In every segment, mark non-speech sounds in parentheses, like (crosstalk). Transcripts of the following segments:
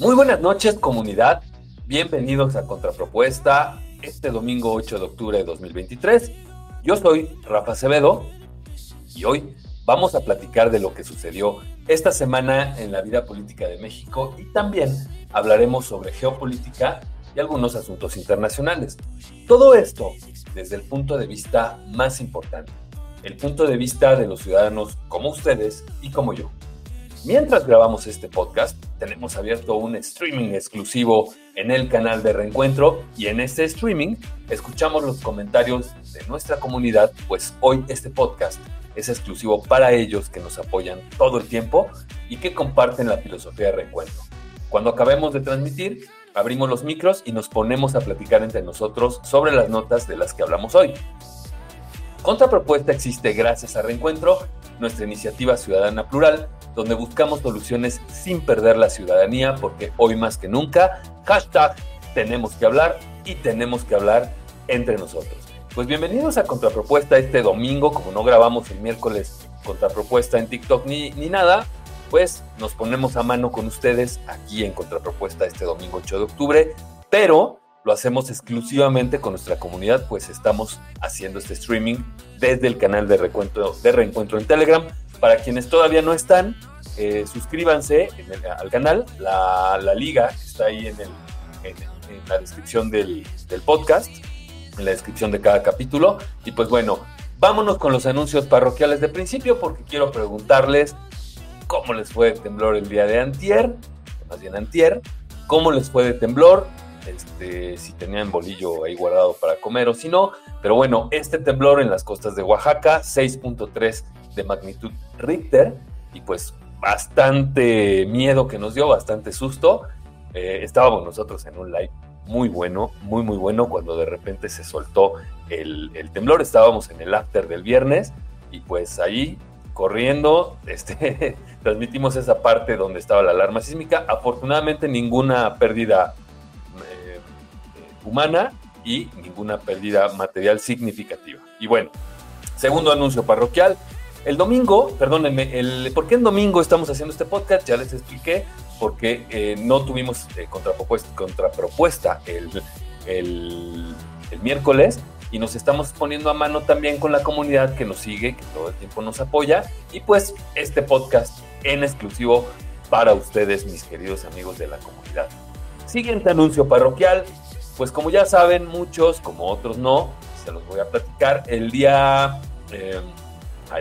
Muy buenas noches, comunidad. Bienvenidos a Contrapropuesta, este domingo 8 de octubre de 2023. Yo soy Rafa Acevedo y hoy vamos a platicar de lo que sucedió esta semana en la vida política de México y también hablaremos sobre geopolítica y algunos asuntos internacionales. Todo esto desde el punto de vista más importante, el punto de vista de los ciudadanos como ustedes y como yo. Mientras grabamos este podcast, tenemos abierto un streaming exclusivo en el canal de Reencuentro y en este streaming escuchamos los comentarios de nuestra comunidad, pues hoy este podcast es exclusivo para ellos que nos apoyan todo el tiempo y que comparten la filosofía de Reencuentro. Cuando acabemos de transmitir, abrimos los micros y nos ponemos a platicar entre nosotros sobre las notas de las que hablamos hoy. Contrapropuesta existe gracias a Reencuentro, nuestra iniciativa ciudadana plural, donde buscamos soluciones sin perder la ciudadanía, porque hoy más que nunca, hashtag tenemos que hablar y tenemos que hablar entre nosotros. Pues bienvenidos a Contrapropuesta este domingo, como no grabamos el miércoles Contrapropuesta en TikTok ni, ni nada, pues nos ponemos a mano con ustedes aquí en Contrapropuesta este domingo 8 de octubre, pero lo hacemos exclusivamente con nuestra comunidad, pues estamos haciendo este streaming desde el canal de reencuentro, de reencuentro en Telegram. Para quienes todavía no están, eh, suscríbanse al canal. La, liga está ahí en, la descripción del, podcast, en la descripción de cada capítulo. Y pues bueno, vámonos con los anuncios parroquiales de principio, porque quiero preguntarles cómo les fue de temblor el día de antier, más bien antier, cómo les fue de temblor, este, si tenían bolillo ahí guardado para comer o si no. Pero bueno, este temblor en las costas de Oaxaca, 6.3 de magnitud Richter, y pues bastante miedo que nos dio, bastante susto. Eh, estábamos nosotros en un live muy bueno, muy muy bueno, cuando de repente se soltó el, temblor. Estábamos en el after del viernes y pues ahí corriendo, (laughs) este, transmitimos esa parte donde estaba la alarma sísmica. Afortunadamente ninguna pérdida humana y ninguna pérdida material significativa. Y bueno, segundo anuncio parroquial. El domingo, perdónenme, el, ¿por qué en domingo estamos haciendo este podcast? Ya les expliqué, porque eh, no tuvimos eh, contrapropuesta, el, el miércoles y nos estamos poniendo a mano también con la comunidad que nos sigue, que todo el tiempo nos apoya. Y pues este podcast en exclusivo para ustedes, mis queridos amigos de la comunidad. Siguiente anuncio parroquial, pues como ya saben muchos, como otros no, se los voy a platicar. El día eh,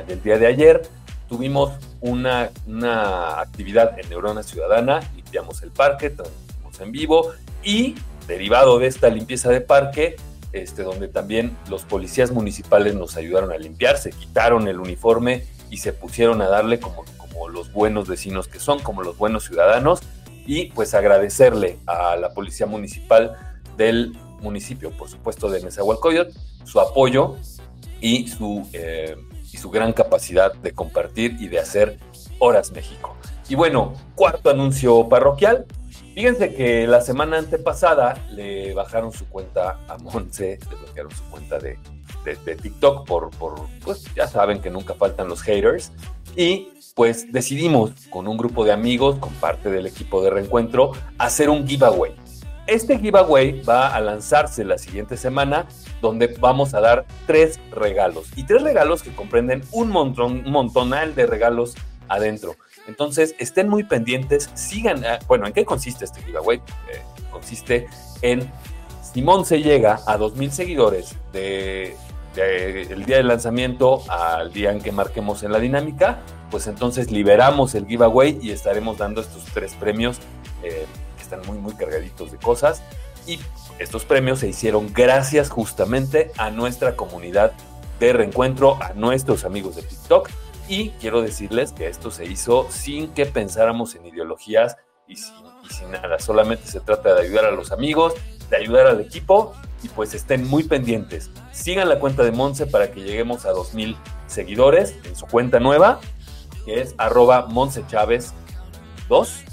del día de ayer tuvimos una, una actividad en Neurona Ciudadana, limpiamos el parque, transmitimos en vivo y derivado de esta limpieza de parque, este, donde también los policías municipales nos ayudaron a limpiar, se quitaron el uniforme y se pusieron a darle como, como los buenos vecinos que son, como los buenos ciudadanos, y pues agradecerle a la policía municipal del municipio, por supuesto de Nezahualcóyotl, su apoyo y su, eh, su gran capacidad de compartir y de hacer Horas México. Y bueno, cuarto anuncio parroquial. Fíjense que la semana antepasada le bajaron su cuenta a Monse, le bloquearon su cuenta de, de, TikTok por, por, pues ya saben que nunca faltan los haters. Y pues decidimos con un grupo de amigos, con parte del equipo de reencuentro, hacer un giveaway. Este giveaway va a lanzarse la siguiente semana, donde vamos a dar tres regalos. Y tres regalos que comprenden un montón, un montonal de regalos adentro. Entonces, estén muy pendientes, sigan. Ah, bueno, ¿en qué consiste este giveaway? Eh, consiste en Simón se llega a 2.000 seguidores de, el día del lanzamiento al día en que marquemos en la dinámica, pues entonces liberamos el giveaway y estaremos dando estos tres premios. Eh, están muy, muy cargaditos de cosas. Y estos premios se hicieron gracias justamente a nuestra comunidad de reencuentro, a nuestros amigos de TikTok. Y quiero decirles que esto se hizo sin que pensáramos en ideologías y sin, nada. Solamente se trata de ayudar a los amigos, de ayudar al equipo y pues estén muy pendientes. Sigan la cuenta de Monse para que lleguemos a 2000 seguidores en su cuenta nueva, que es arroba Monse Chávez 2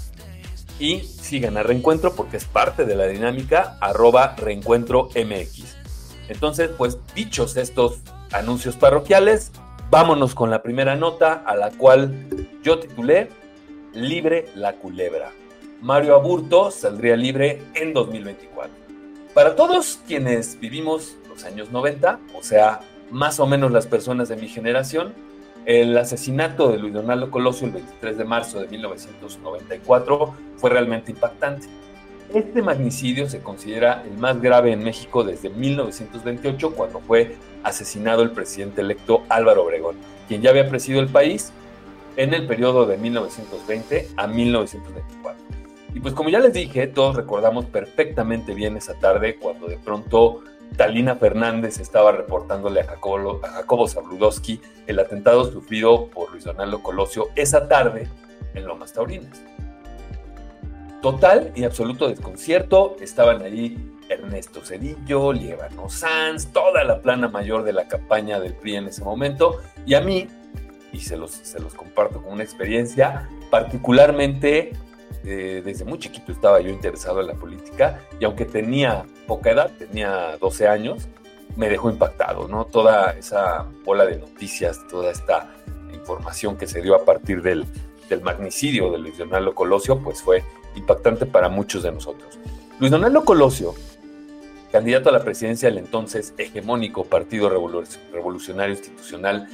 y sigan a Reencuentro porque es parte de la dinámica arroba Reencuentro MX. Entonces, pues dichos estos anuncios parroquiales, vámonos con la primera nota a la cual yo titulé Libre la culebra. Mario Aburto saldría libre en 2024. Para todos quienes vivimos los años 90, o sea, más o menos las personas de mi generación, el asesinato de Luis Donaldo Colosio el 23 de marzo de 1994 fue realmente impactante. Este magnicidio se considera el más grave en México desde 1928, cuando fue asesinado el presidente electo Álvaro Obregón, quien ya había presidido el país en el periodo de 1920 a 1924. Y pues como ya les dije, todos recordamos perfectamente bien esa tarde cuando de pronto Talina Fernández estaba reportándole a Jacobo, a Zabludowski el atentado sufrido por Luis Donaldo Colosio esa tarde en Lomas Taurinas. Total y absoluto desconcierto, estaban ahí Ernesto Cedillo, Lievano Sanz, toda la plana mayor de la campaña del PRI en ese momento, y a mí, y se los, se los comparto como una experiencia, particularmente eh, desde muy chiquito estaba yo interesado en la política y aunque tenía poca edad, tenía 12 años, me dejó impactado, ¿no? Toda esa bola de noticias, toda esta información que se dio a partir del, del magnicidio de Luis Donaldo Colosio, pues fue impactante para muchos de nosotros. Luis Donaldo Colosio, candidato a la presidencia del entonces hegemónico Partido Revolucionario Institucional,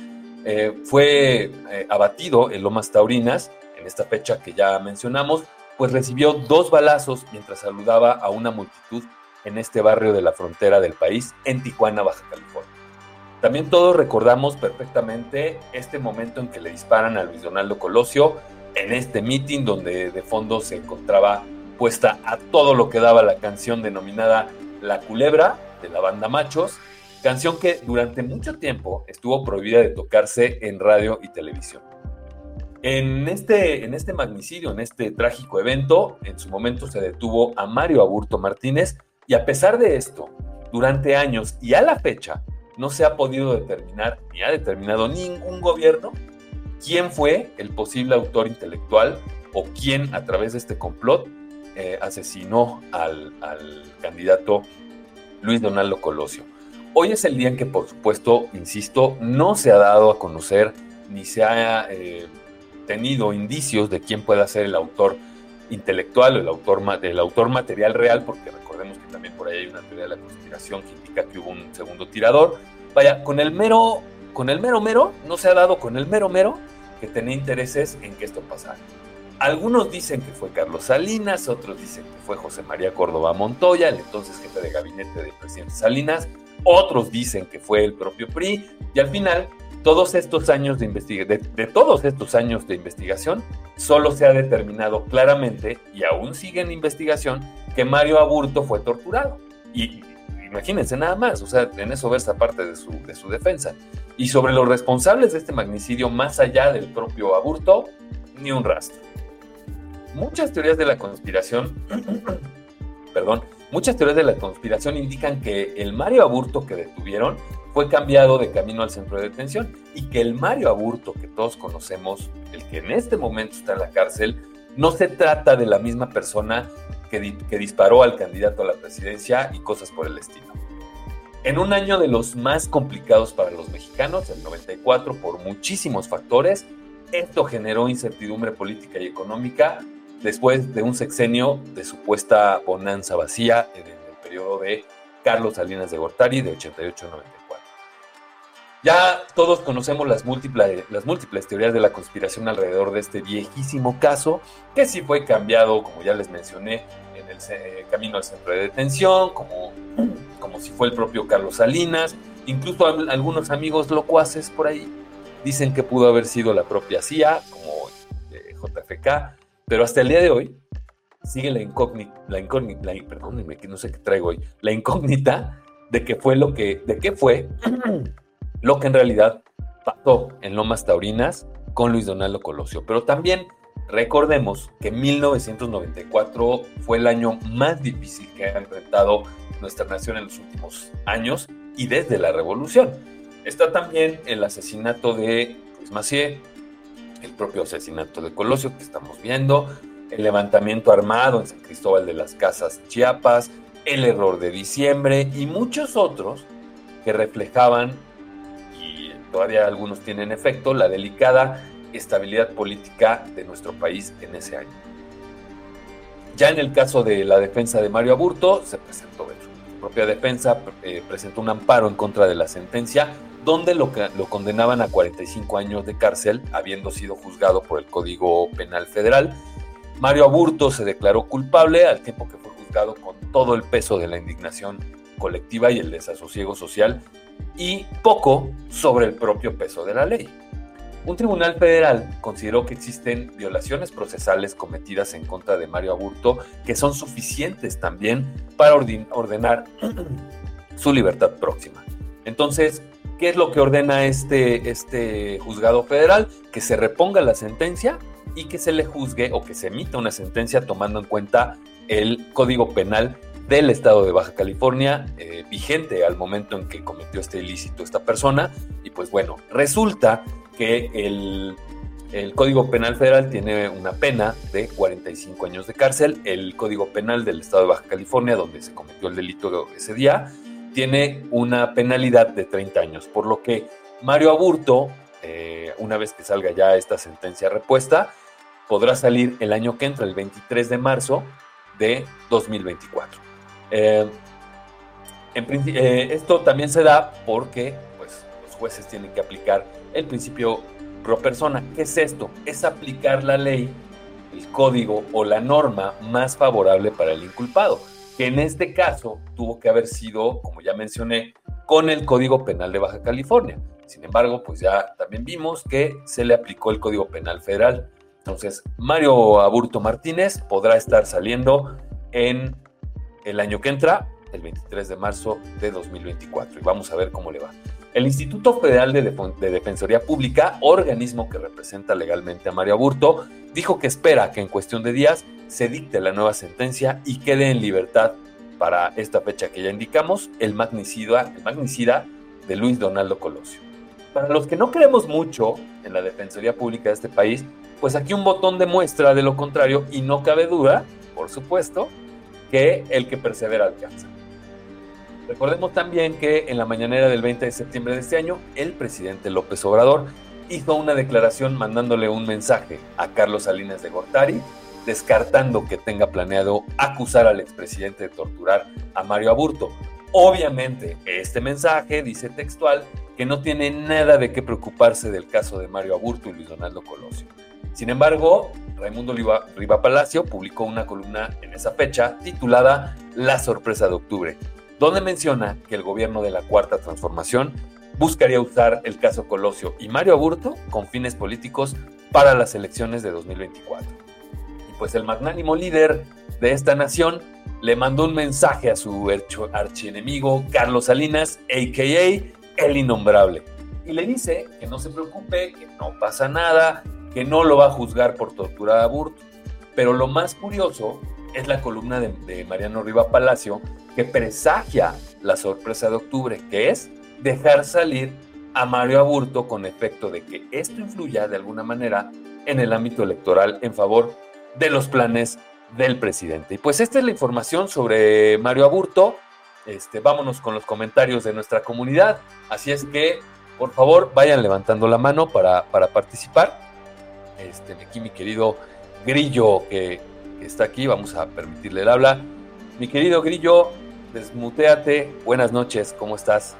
eh, fue eh, abatido en Lomas Taurinas en esta fecha que ya mencionamos pues recibió dos balazos mientras saludaba a una multitud en este barrio de la frontera del país, en Tijuana, Baja California. También todos recordamos perfectamente este momento en que le disparan a Luis Donaldo Colosio en este meeting donde de fondo se encontraba puesta a todo lo que daba la canción denominada La Culebra de la banda Machos, canción que durante mucho tiempo estuvo prohibida de tocarse en radio y televisión. En este, en este magnicidio, en este trágico evento, en su momento se detuvo a Mario Aburto Martínez y a pesar de esto, durante años y a la fecha, no se ha podido determinar ni ha determinado ningún gobierno quién fue el posible autor intelectual o quién a través de este complot eh, asesinó al, candidato Luis Donaldo Colosio. Hoy es el día en que, por supuesto, insisto, no se ha dado a conocer ni se ha eh, tenido indicios de quién pueda ser el autor intelectual o el autor, autor material real, porque recordemos que también por ahí hay una teoría de la conspiración que indica que hubo un segundo tirador. Vaya, con el mero, con el mero mero, no se ha dado con el mero mero que tenía intereses en que esto pasara. Algunos dicen que fue Carlos Salinas, otros dicen que fue José María Córdoba Montoya, el entonces jefe de gabinete del presidente Salinas, otros dicen que fue el propio PRI, y al final todos estos años de investigación, de, todos estos años de investigación, solo se ha determinado claramente, y aún sigue en investigación, que Mario Aburto fue torturado. Y imagínense nada más, o sea, en eso versa parte de su, de su defensa. Y sobre los responsables de este magnicidio, más allá del propio Aburto, ni un rastro. Muchas teorías de la conspiración, (coughs) perdón, muchas teorías de la conspiración indican que el Mario Aburto que detuvieron fue cambiado de camino al centro de detención y que el Mario Aburto que todos conocemos, el que en este momento está en la cárcel, no se trata de la misma persona que, disparó al candidato a la presidencia y cosas por el estilo. En un año de los más complicados para los mexicanos, el 94, por muchísimos factores, esto generó incertidumbre política y económica después de un sexenio de supuesta bonanza vacía en el periodo de Carlos Salinas de Gortari de 88 a 90. Ya todos conocemos las múltiples, las múltiples teorías de la conspiración alrededor de este viejísimo caso, que sí fue cambiado, como ya les mencioné, en el eh, camino al centro de detención, como, como si fue el propio Carlos Salinas, incluso algunos amigos locuaces por ahí dicen que pudo haber sido la propia CIA, como eh, JFK, pero hasta el día de hoy sigue la incógnita, la incógnita, la, que no sé qué traigo hoy, la incógnita de qué fue lo que, de qué fue lo que en realidad pasó en Lomas Taurinas con Luis Donaldo Colosio. Pero también recordemos que 1994 fue el año más difícil que ha enfrentado nuestra nación en los últimos años y desde la revolución. Está también el asesinato de Luis Macié, el propio asesinato de Colosio que estamos viendo, el levantamiento armado en San Cristóbal de las Casas, Chiapas, el error de diciembre y muchos otros que reflejaban todavía algunos tienen efecto, la delicada estabilidad política de nuestro país en ese año. Ya en el caso de la defensa de Mario Aburto, se presentó propia defensa, eh, presentó un amparo en contra de la sentencia, donde lo, lo condenaban a 45 años de cárcel, habiendo sido juzgado por el Código Penal Federal. Mario Aburto se declaró culpable al tiempo que fue juzgado con todo el peso de la indignación colectiva y el desasosiego social y poco sobre el propio peso de la ley. Un tribunal federal consideró que existen violaciones procesales cometidas en contra de Mario Aburto que son suficientes también para ordenar (clears throat) su libertad próxima. Entonces, ¿qué es lo que ordena este, este juzgado federal? Que se reponga la sentencia y que se le juzgue o que se emita una sentencia tomando en cuenta el Código Penal del estado de Baja California, eh, vigente al momento en que cometió este ilícito esta persona. Y pues bueno, resulta que el, el, Código Penal Federal tiene una pena de 45 años de cárcel. El Código Penal del estado de Baja California, donde se cometió el delito ese día, tiene una penalidad de 30 años. Por lo que Mario Aburto, eh, una vez que salga ya esta sentencia repuesta, podrá salir el año que entra, el 23 de marzo de 2024. Eh, eh, esto también se da porque pues, los jueces tienen que aplicar el principio pro persona. ¿Qué es esto? Es aplicar la ley, el código o la norma más favorable para el inculpado, que en este caso tuvo que haber sido, como ya mencioné, con el Código Penal de Baja California. Sin embargo, pues ya también vimos que se le aplicó el Código Penal Federal. Entonces, Mario Aburto Martínez podrá estar saliendo en el año que entra, el 23 de marzo de 2024. Y vamos a ver cómo le va. El Instituto Federal de, Defensoría Pública, organismo que representa legalmente a Mario Aburto, dijo que espera que en cuestión de días se dicte la nueva sentencia y quede en libertad para esta fecha que ya indicamos, el magnicida, el magnicida de Luis Donaldo Colosio. Para los que no creemos mucho en la Defensoría Pública de este país, pues aquí un botón de muestra de lo contrario y no cabe duda, por supuesto, que el que persevera alcanza. Recordemos también que en la mañanera del 20 de septiembre de este año, el presidente López Obrador hizo una declaración mandándole un mensaje a Carlos Salinas de Gortari, descartando que tenga planeado acusar al expresidente de torturar a Mario Aburto. Obviamente, este mensaje dice textual que no tiene nada de qué preocuparse del caso de Mario Aburto y Luis Donaldo Colosio. Sin embargo, Raimundo Riva, Palacio publicó una columna en esa fecha titulada La sorpresa de octubre, donde menciona que el gobierno de la Cuarta Transformación buscaría usar el caso Colosio y Mario Aburto con fines políticos para las elecciones de 2024. Y pues el magnánimo líder de esta nación le mandó un mensaje a su archienemigo Carlos Salinas, a.k.a. el innombrable, y le dice que no se preocupe, que no pasa nada, que no lo va a juzgar por torturar a Burto. Pero lo más curioso es la columna de, Mariano Riva Palacio que presagia la sorpresa de octubre, que es dejar salir a Mario Aburto con efecto de que esto influya de alguna manera en el ámbito electoral en favor de los planes del presidente. Y pues esta es la información sobre Mario Aburto. Este, vámonos con los comentarios de nuestra comunidad. Así es que, por favor, vayan levantando la mano para participar este, aquí mi querido Grillo que, está aquí, vamos a permitirle el habla. Mi querido Grillo, desmuteate, buenas noches, ¿cómo estás?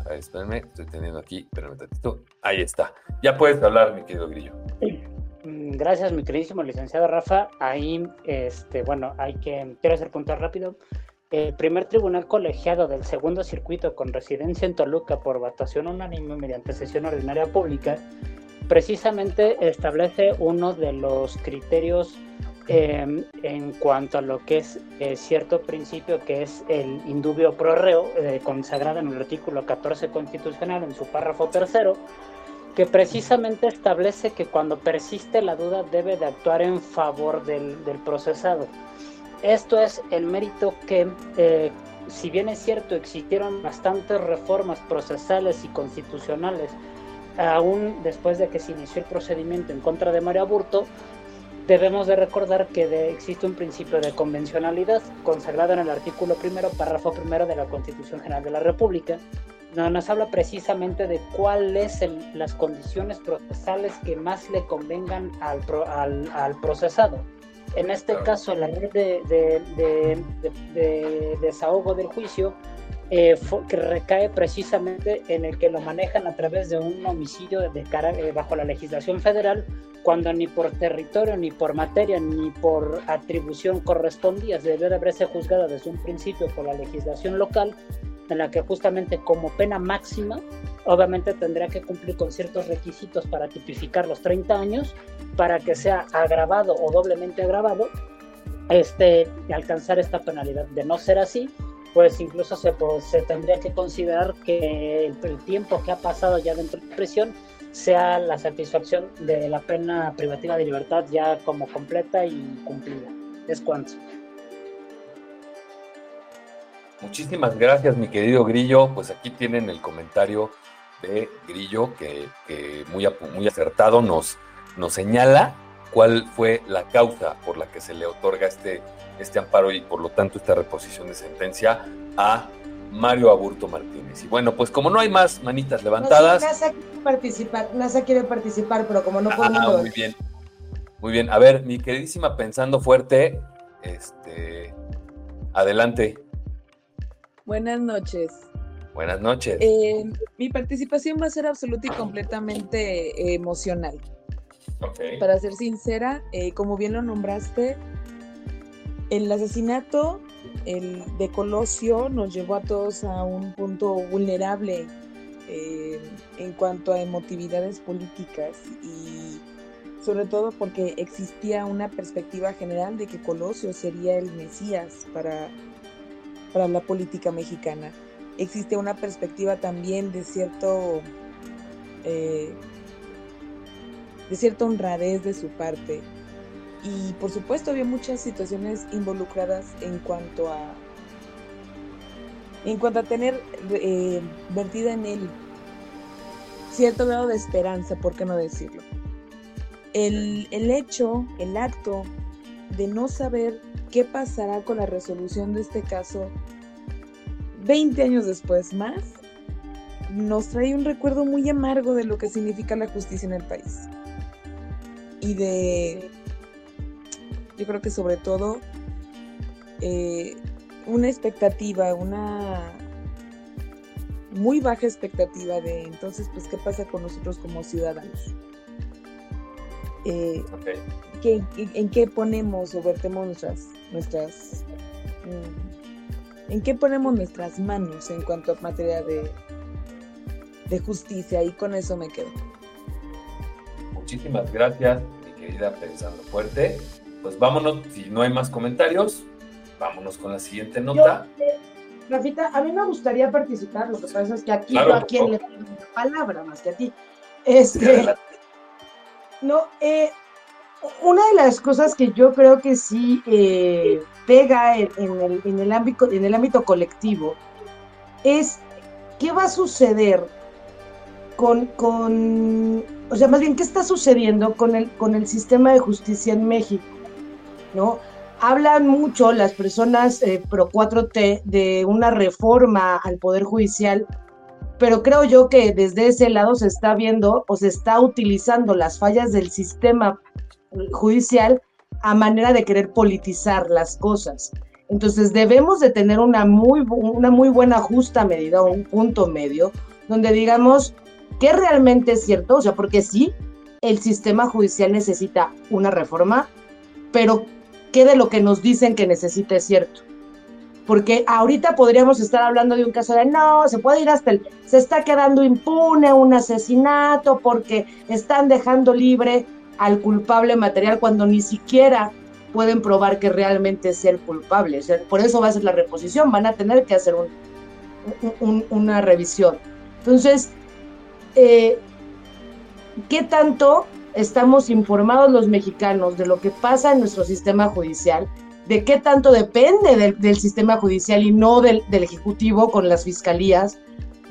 A ver, espérenme, estoy teniendo aquí, espérenme un tantito. Ahí está, ya puedes hablar, mi querido Grillo. Mm, gracias, mi queridísimo licenciado Rafa. Ahí, este, bueno, hay que, quiero hacer punto rápido. El primer tribunal colegiado del segundo circuito con residencia en Toluca por votación unánime mediante sesión ordinaria pública precisamente establece uno de los criterios em, en cuanto a lo que es eh, cierto principio que es el indubio pro reo, eh, consagrado en el artículo 14 constitucional en su párrafo tercero, que precisamente establece que cuando persiste la duda debe de actuar en favor del, del procesado. Esto es el mérito que, eh, si bien es cierto, existieron bastantes reformas procesales y constitucionales aún después de que se inició el procedimiento en contra de Mario Aburto, debemos de recordar que existe un principio de convencionalidad consagrado en el artículo primero, párrafo primero de la Constitución General de la República, donde nos habla precisamente de cuáles son las condiciones procesales que más le convengan al, al, al procesado. En este caso, la red de, de, desahogo del juicio eh, que recae precisamente en el que lo manejan a través de un homicidio de cara, eh, bajo la legislación federal, cuando ni por territorio, ni por materia, ni por atribución correspondía, debió de haberse juzgado desde un principio por la legislación local, en la que justamente como pena máxima, obviamente tendría que cumplir con ciertos requisitos para tipificar los 30 años, para que sea agravado o doblemente agravado, este, alcanzar esta penalidad. De no ser así, pues incluso se, pues, se tendría que considerar que el, tiempo que ha pasado ya dentro de prisión sea la satisfacción de la pena privativa de libertad ya como completa y cumplida. Es cuanto. Muchísimas gracias, mi querido Grillo. Pues aquí tienen el comentario de Grillo que, muy, muy acertado nos, nos señala cuál fue la causa por la que se le otorga este, este amparo y por lo tanto esta reposición de sentencia a Mario Aburto Martínez. Y bueno, pues como no hay más manitas levantadas. NASA quiere participar, NASA quiere participar, pero como no podemos. Ah, muy bien. Muy bien. A ver, mi queridísima Pensando Fuerte, este. Adelante. Buenas noches. Buenas noches. Eh, mi participación va a ser absoluta y completamente eh, Para ser sincera, eh, como bien lo nombraste, el asesinato el de Colosio nos llevó a todos a un punto vulnerable en cuanto a emotividades políticas y sobre todo porque existía una perspectiva general de que Colosio sería el Mesías para para la política mexicana. Existe una perspectiva también de cierto eh, de cierta honradez de su parte. Y por supuesto había muchas situaciones involucradas en cuanto a en cuanto a tener eh, vertida en él cierto grado de esperanza, ¿por qué no decirlo? El, el hecho, el acto de no saber qué pasará con la resolución de este caso 20 años después más, nos trae un recuerdo muy amargo de lo que significa la justicia en el país. Y de, yo creo que sobre todo, eh, una expectativa, una muy baja expectativa de entonces, pues, ¿qué pasa con nosotros como ciudadanos? Eh, en qué ponemos o vertemos nuestras, nuestras mm, en qué ponemos nuestras manos en cuanto a materia de, de justicia y con eso me quedo. Muchísimas gracias, mi querida Pensando Fuerte. Pues vámonos, si no hay más comentarios, vámonos con la siguiente nota. Eh, Rafita, a mí me gustaría participar, lo que pasa es que aquí yo a quien le pido la palabra más que a ti. Este, (laughs) no, eh, una de las cosas que yo creo que sí eh, pega en, el, ámbito, en el ámbito colectivo es qué va a suceder con, con, o sea, más bien, qué está sucediendo con el, con el sistema de justicia en México, ¿no? Hablan mucho las personas eh, pro 4T de una reforma al Poder Judicial, pero creo yo que desde ese lado se está viendo o se está utilizando las fallas del sistema judicial a manera de querer politizar las cosas. Entonces debemos de tener una muy, una muy buena justa medida, un punto medio, donde digamos que realmente es cierto, o sea, porque sí, el sistema judicial necesita una reforma, pero ¿qué de lo que nos dicen que necesita es cierto? Porque ahorita podríamos estar hablando de un caso de no, se puede ir hasta el, se está quedando impune un asesinato porque están dejando libre al culpable material cuando ni siquiera pueden probar que realmente es el culpable. por eso va a ser la reposición, van a tener que hacer una revisión. Entonces, eh, ¿qué tanto estamos informados los mexicanos de lo que pasa en nuestro sistema judicial? ¿De qué tanto depende del, sistema judicial y no del, Ejecutivo con las fiscalías?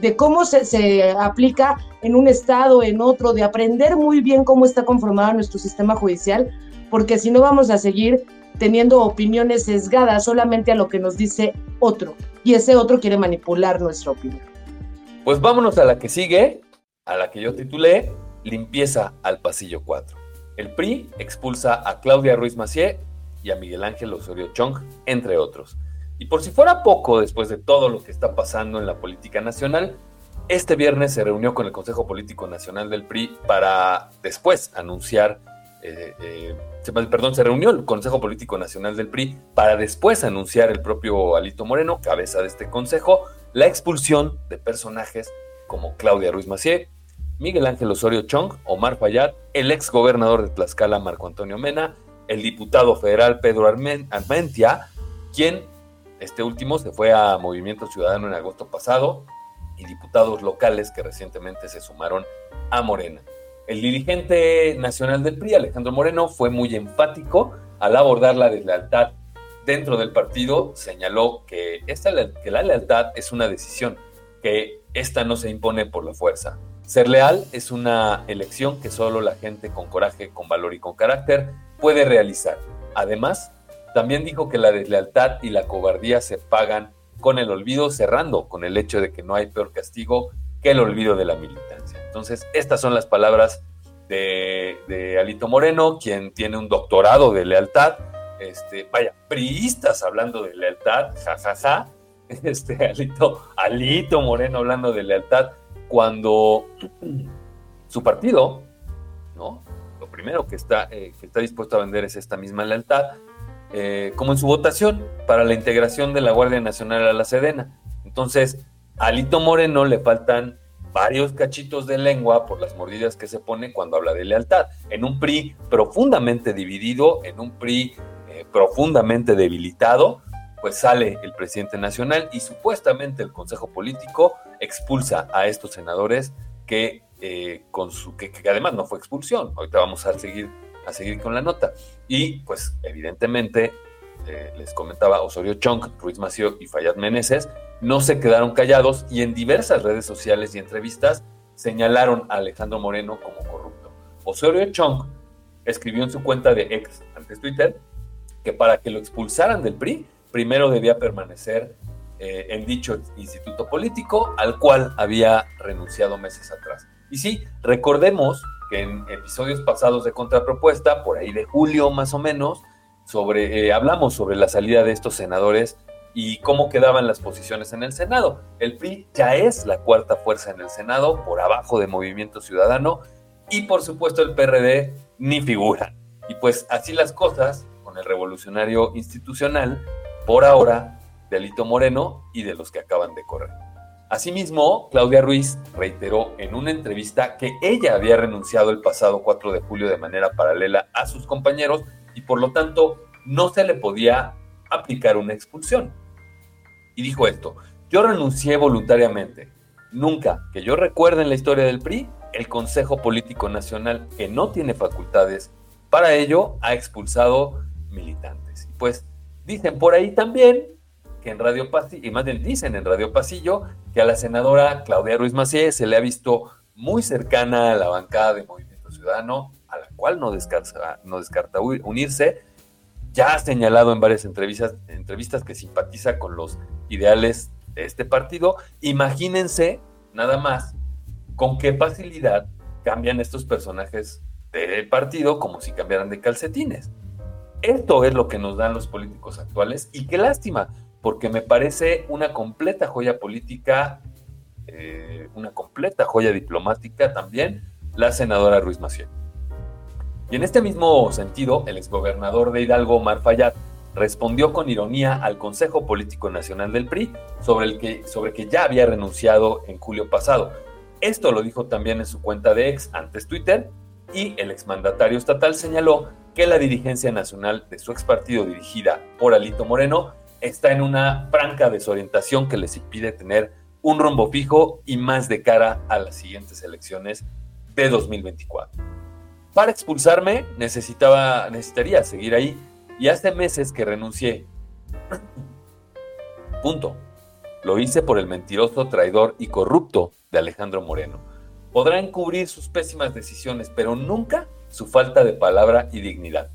de cómo se, aplica en un estado, en otro, de aprender muy bien cómo está conformado nuestro sistema judicial, porque si no vamos a seguir teniendo opiniones sesgadas solamente a lo que nos dice otro, y ese otro quiere manipular nuestra opinión. Pues vámonos a la que sigue, a la que yo titulé Limpieza al pasillo 4. El PRI expulsa a Claudia Ruiz Macié y a Miguel Ángel Osorio Chong, entre otros. Y por si fuera poco, después de todo lo que está pasando en la política nacional, este viernes se reunió con el Consejo Político Nacional del PRI para después anunciar, eh, eh, perdón, se reunió el Consejo Político Nacional del PRI para después anunciar el propio Alito Moreno, cabeza de este consejo, la expulsión de personajes como Claudia Ruiz Macié, Miguel Ángel Osorio Chong, Omar Fayad, el ex gobernador de Tlaxcala, Marco Antonio Mena, el diputado federal Pedro Armentia, quien este último se fue a Movimiento Ciudadano en agosto pasado, y diputados locales que recientemente se sumaron a Morena. El dirigente nacional del PRI, Alejandro Moreno, fue muy enfático al abordar la deslealtad dentro del partido. Señaló que, esta, que la lealtad es una decisión, que esta no se impone por la fuerza. Ser leal es una elección que solo la gente con coraje, con valor y con carácter puede realizar. Además, también dijo que la deslealtad y la cobardía se pagan con el olvido, cerrando con el hecho de que no hay peor castigo que el olvido de la militancia. Entonces, estas son las palabras de, Alito Moreno, quien tiene un doctorado de lealtad. Este, vaya, priistas hablando de lealtad, jajaja. Ja, ja. (laughs) Este, Alito, Alito Moreno hablando de lealtad cuando su partido, ¿no? Lo primero que está, eh, que está dispuesto a vender es esta misma lealtad, eh, como en su votación para la integración de la Guardia Nacional a la Sedena. Entonces, a Alito Moreno le faltan varios cachitos de lengua por las mordidas que se pone cuando habla de lealtad. En un PRI profundamente dividido, en un PRI eh, profundamente debilitado, pues sale el presidente nacional y supuestamente el Consejo Político expulsa a estos senadores que, eh, con su, que, además no fue expulsión. Ahorita vamos a seguir, a seguir con la nota. Y pues evidentemente, eh, les comentaba Osorio Chong, Ruiz Mació y Fayad Meneses, no se quedaron callados y en diversas redes sociales y entrevistas señalaron a Alejandro Moreno como corrupto. Osorio Chong escribió en su cuenta de ex, antes Twitter, que para que lo expulsaran del PRI, primero debía permanecer eh, en dicho instituto político al cual había renunciado meses atrás. Y sí, recordemos que en episodios pasados de Contrapropuesta, por ahí de julio más o menos, sobre, eh, hablamos sobre la salida de estos senadores y cómo quedaban las posiciones en el Senado. El PRI ya es la cuarta fuerza en el Senado, por abajo de Movimiento Ciudadano, y por supuesto el PRD ni figura. Y pues así las cosas, con el revolucionario institucional, por ahora de Alito Moreno y de los que acaban de correr. Asimismo, Claudia Ruiz reiteró en una entrevista que ella había renunciado el pasado 4 de julio de manera paralela a sus compañeros y por lo tanto no se le podía aplicar una expulsión. Y dijo esto, yo renuncié voluntariamente. Nunca, que yo recuerde en la historia del PRI, el Consejo Político Nacional, que no tiene facultades para ello, ha expulsado militantes. Y pues dicen por ahí también en Radio Pasillo, y más bien dicen en Radio Pasillo, que a la senadora Claudia Ruiz Macié se le ha visto muy cercana a la bancada de Movimiento Ciudadano, a la cual no descarta, no descarta unirse. Ya ha señalado en varias entrevistas, entrevistas que simpatiza con los ideales de este partido. Imagínense nada más con qué facilidad cambian estos personajes del partido como si cambiaran de calcetines. Esto es lo que nos dan los políticos actuales y qué lástima, porque me parece una completa joya política, eh, una completa joya diplomática también, la senadora Ruiz Maciel. Y en este mismo sentido, el exgobernador de Hidalgo, Omar Fayad, respondió con ironía al Consejo Político Nacional del PRI sobre, el que, sobre que ya había renunciado en julio pasado. Esto lo dijo también en su cuenta de ex, antes Twitter, y el exmandatario estatal señaló que la dirigencia nacional de su ex partido dirigida por Alito Moreno está en una franca desorientación que les impide tener un rumbo fijo y más de cara a las siguientes elecciones de 2024. Para expulsarme necesitaba, necesitaría seguir ahí y hace meses que renuncié. (coughs) Punto. Lo hice por el mentiroso, traidor y corrupto de Alejandro Moreno. Podrá encubrir sus pésimas decisiones, pero nunca su falta de palabra y dignidad.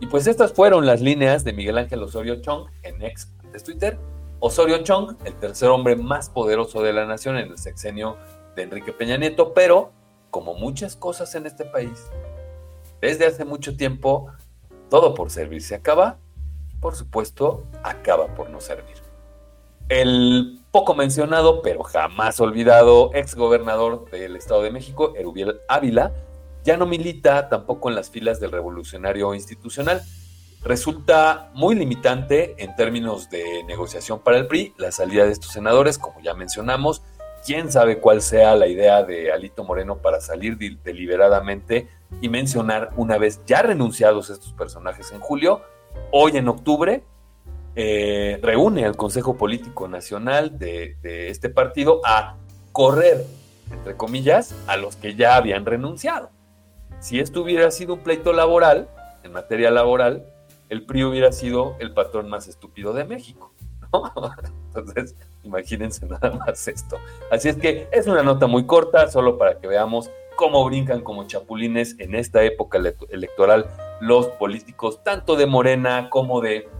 Y pues estas fueron las líneas de Miguel Ángel Osorio Chong en ex de Twitter. Osorio Chong, el tercer hombre más poderoso de la nación en el sexenio de Enrique Peña Nieto, pero como muchas cosas en este país, desde hace mucho tiempo todo por servir se acaba, por supuesto, acaba por no servir. El poco mencionado, pero jamás olvidado, ex gobernador del Estado de México, Erubiel Ávila, ya no milita tampoco en las filas del revolucionario institucional. Resulta muy limitante en términos de negociación para el PRI la salida de estos senadores, como ya mencionamos. Quién sabe cuál sea la idea de Alito Moreno para salir deliberadamente y mencionar una vez ya renunciados estos personajes en julio, hoy en octubre eh, reúne al Consejo Político Nacional de, este partido a correr, entre comillas, a los que ya habían renunciado. Si esto hubiera sido un pleito laboral, en materia laboral, el PRI hubiera sido el patrón más estúpido de México. (laughs) Entonces, imagínense nada más esto. Así es que es una nota muy corta, solo para que veamos cómo brincan como chapulines en esta época electoral los políticos, tanto de Morena como de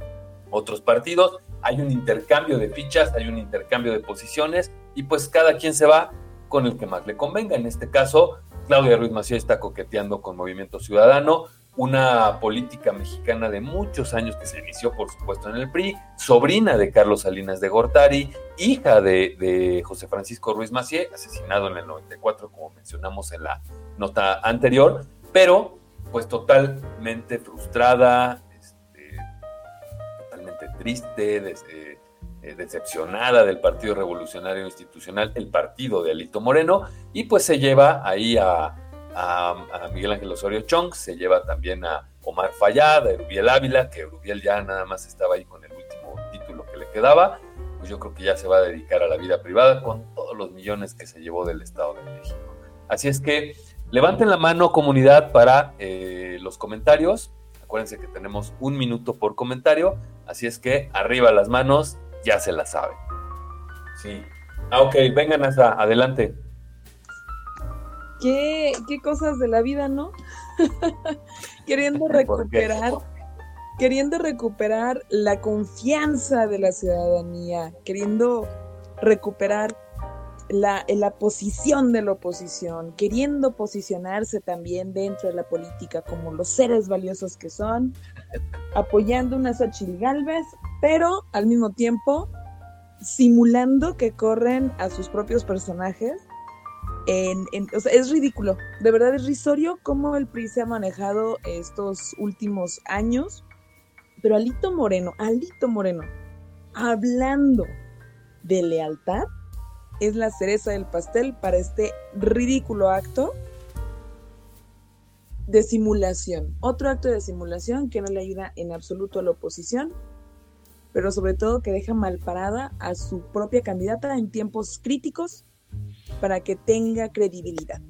otros partidos. Hay un intercambio de fichas, hay un intercambio de posiciones y pues cada quien se va con el que más le convenga. En este caso, Claudia Ruiz Macié está coqueteando con Movimiento Ciudadano, una política mexicana de muchos años que se inició, por supuesto, en el PRI, sobrina de Carlos Salinas de Gortari, hija de, José Francisco Ruiz Macié, asesinado en el 94, como mencionamos en la nota anterior, pero pues totalmente frustrada, triste, eh, decepcionada del Partido Revolucionario Institucional, el partido de Alito Moreno, y pues se lleva ahí a, Miguel Ángel Osorio Chong, se lleva también a Omar Fayad, a Erubiel Ávila, que Erubiel ya nada más estaba ahí con el último título que le quedaba, pues yo creo que ya se va a dedicar a la vida privada con todos los millones que se llevó del Estado de México. Así es que levanten la mano comunidad para eh, los comentarios. Acuérdense que tenemos un minuto por comentario Así es que arriba las manos, ya se la sabe. Sí. Ah, ok, vengan hasta adelante. ¿Qué, qué cosas de la vida, ¿no? (laughs) queriendo recuperar, queriendo recuperar la confianza de la ciudadanía, queriendo recuperar la, la, posición de la oposición, queriendo posicionarse también dentro de la política como los seres valiosos que son, apoyando una Xochitl Galvez, pero al mismo tiempo simulando que corren a sus propios personajes. En, es ridículo, de verdad es risorio cómo el PRI se ha manejado estos últimos años. Pero Alito Moreno, Alito Moreno, hablando de lealtad, es la cereza del pastel para este ridículo acto de simulación. Otro acto de simulación que no le ayuda en absoluto a la oposición, pero sobre todo que deja mal parada a su propia candidata en tiempos críticos para que tenga credibilidad.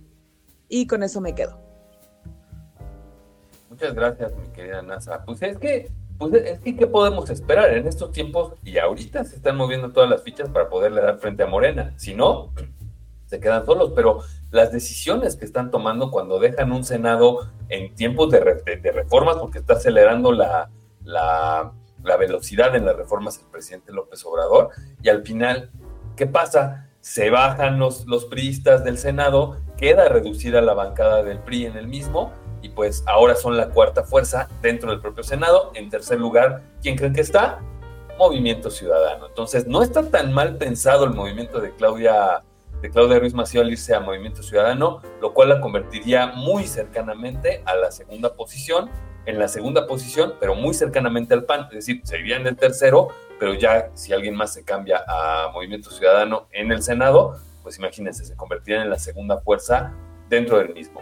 Y con eso me quedo. Muchas gracias, mi querida NASA. Pues es que, pues es que, ¿qué podemos esperar en estos tiempos? Y ahorita se están moviendo todas las fichas para poderle dar frente a Morena. Si no, (clears throat) se quedan solos, pero las decisiones que están tomando cuando dejan un Senado en tiempos de, reformas, porque está acelerando la, la, velocidad en las reformas el presidente López Obrador, y al final, ¿qué pasa? Se bajan los, los priistas del Senado, queda reducida la bancada del PRI en el mismo, y pues ahora son la cuarta fuerza dentro del propio Senado. En tercer lugar, ¿quién creen que está? Movimiento Ciudadano. Entonces, no está tan mal pensado el movimiento de Claudia de Claudia Ruiz Mació al irse a Movimiento Ciudadano, lo cual la convertiría muy cercanamente a la segunda posición, en la segunda posición, pero muy cercanamente al PAN, es decir, sería en el tercero, pero ya si alguien más se cambia a Movimiento Ciudadano en el Senado, pues imagínense, se convertiría en la segunda fuerza dentro del mismo.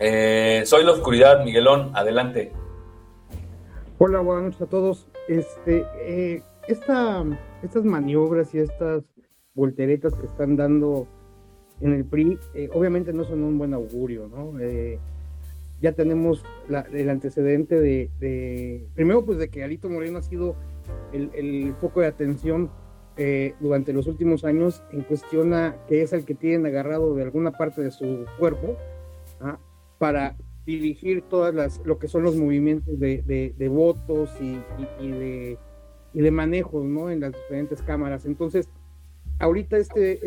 Eh, soy la oscuridad, Miguelón, adelante. Hola, buenas noches a todos. Este, eh, estas maniobras y estas volteretas que están dando en el PRI, eh, obviamente no son un buen augurio, ¿no? Eh, ya tenemos el antecedente de, primero pues de que Alito Moreno ha sido el, foco de atención eh, durante los últimos años en cuestión a que es el que tienen agarrado de alguna parte de su cuerpo ¿ah? para dirigir todas las lo que son los movimientos de, votos y, y, de y de manejos ¿no? en las diferentes cámaras entonces ahorita este,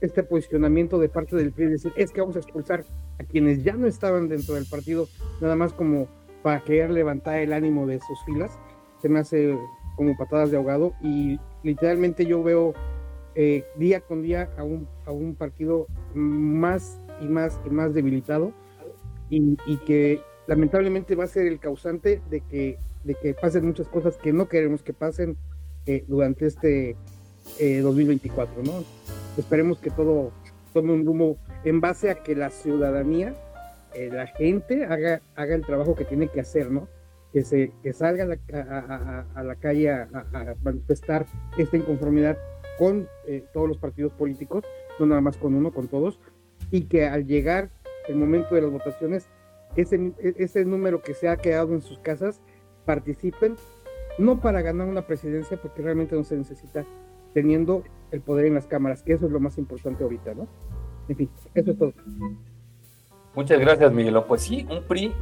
este posicionamiento de parte del PRI, decir, es que vamos a expulsar a quienes ya no estaban dentro del partido, nada más como para querer levantar el ánimo de sus filas, se me hace como patadas de ahogado y literalmente yo veo eh, día con día a un, a un partido más y más y más debilitado y, que lamentablemente va a ser el causante de que, de que pasen muchas cosas que no queremos que pasen eh, durante este 2024, eh, ¿no? Esperemos que todo tome un rumbo en base a que la ciudadanía, la gente haga, haga el trabajo que tiene que hacer, ¿no? Que, se, que salga a la, calle a, a, manifestar esta inconformidad con eh, todos los partidos políticos, no nada más con uno, con todos, y que al llegar el momento de las votaciones, ese, ese número que se ha quedado en sus casas participen, no para ganar una presidencia, porque realmente no se necesita, teniendo el poder en las cámaras, que eso es lo más importante ahorita, ¿no? En fin, eso es todo. Muchas gracias, Miguelo. Pues sí, un PRI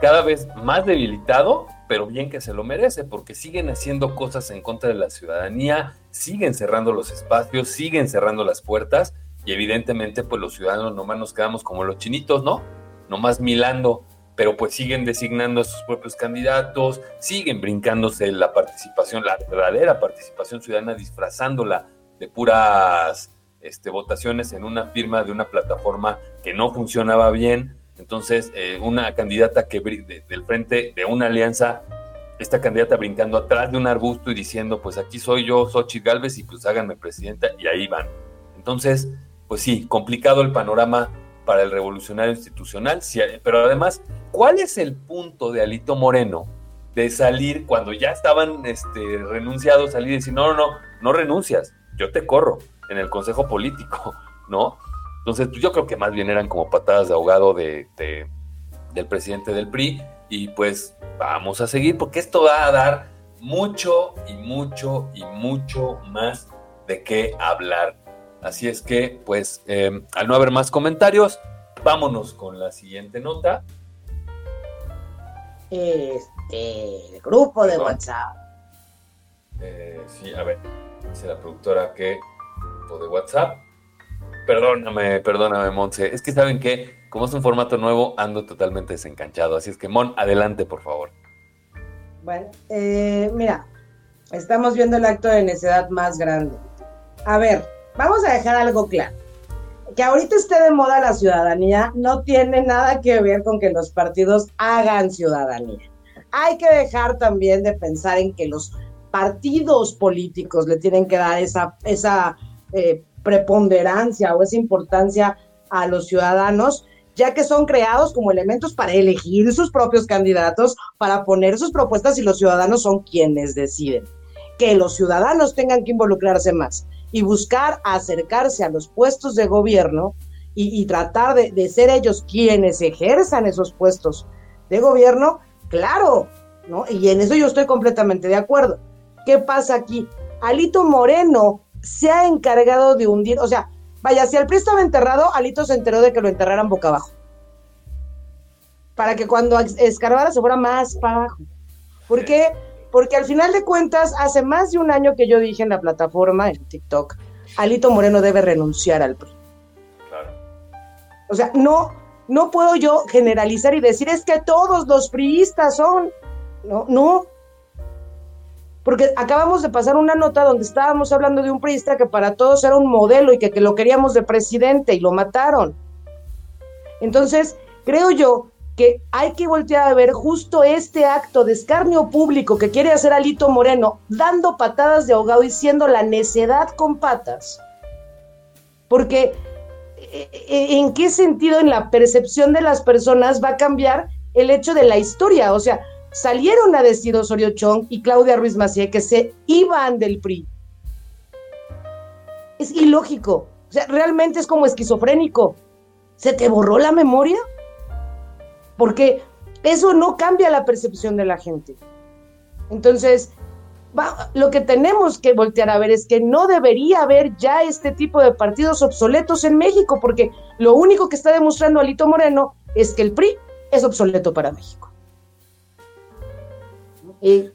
cada vez más debilitado, pero bien que se lo merece, porque siguen haciendo cosas en contra de la ciudadanía, siguen cerrando los espacios, siguen cerrando las puertas, y evidentemente, pues los ciudadanos nomás nos quedamos como los chinitos, ¿no? Nomás milando, pero pues siguen designando a sus propios candidatos, siguen brincándose la participación, la verdadera participación ciudadana, disfrazándola de puras este, votaciones en una firma de una plataforma que no funcionaba bien entonces, eh, una candidata que del frente de una alianza, esta candidata brincando atrás de un arbusto y diciendo, pues aquí soy yo, Xochitl Galvez, y pues háganme presidenta, y ahí van. Entonces, pues sí, complicado el panorama para el revolucionario institucional, pero además, ¿cuál es el punto de Alito Moreno de salir cuando ya estaban este, renunciados, salir y decir, no, no, no, no renuncias, yo te corro en el Consejo Político, (laughs) ¿no? Entonces, pues, yo creo que más bien eran como patadas de ahogado de, del presidente del PRI. Y pues vamos a seguir porque esto va a dar mucho y mucho y mucho más de qué hablar. Así es que, pues, em, al no haber más comentarios, vámonos con la siguiente nota. Este, el grupo de WhatsApp. Eh, sí, a ver, dice la productora que grupo de WhatsApp. Perdóname, perdóname, Monse. Es que saben que, como es un formato nuevo, ando totalmente desencanchado. Así es que, Mon, adelante, por favor. Bueno, eh, mira, estamos viendo el acto de necedad más grande. A ver, vamos a dejar algo claro. Que ahorita esté de moda la ciudadanía no tiene nada que ver con que los partidos hagan ciudadanía. Hay que dejar también de pensar en que los partidos políticos le tienen que dar esa, esa eh, preponderancia o esa importancia a los ciudadanos, ya que son creados como elementos para elegir sus propios candidatos, para poner sus propuestas y los ciudadanos son quienes deciden. Que los ciudadanos tengan que involucrarse más y buscar acercarse a los puestos de gobierno y, tratar de, de, ser ellos quienes ejerzan esos puestos de gobierno, claro, ¿no? Y en eso yo estoy completamente de acuerdo. ¿Qué pasa aquí? Alito Moreno se ha encargado de hundir, o sea, vaya, si el PRI estaba enterrado, Alito se enteró de que lo enterraran boca abajo. Para que cuando escarbara se fuera más para abajo. ¿Por qué? Porque al final de cuentas, hace más de un año que yo dije en la plataforma, en TikTok, Alito Moreno debe renunciar al PRI. Claro. O sea, no, no puedo yo generalizar y decir es que todos los priistas son. No, no, porque acabamos de pasar una nota donde estábamos hablando de un priista que para todos era un modelo y que, lo queríamos de presidente y lo mataron. Entonces, creo yo hay que voltear a ver justo este acto de escarnio público que quiere hacer Alito Moreno, dando patadas de ahogado y siendo la necedad con patas. Porque, eh, eh, ¿en qué sentido en la percepción de las personas va a cambiar el hecho de la historia? O sea, salieron a decir Osorio Chong y Claudia Ruiz Macié que se iban del PRI. Es ilógico. O sea, realmente es como esquizofrénico. ¿Se te borró la memoria? Porque eso no cambia la percepción de la gente. Entonces, lo que tenemos que voltear a ver es que no debería haber ya este tipo de partidos obsoletos en México, porque lo único que está demostrando Alito Moreno es que el PRI es obsoleto para México. ¿Tú,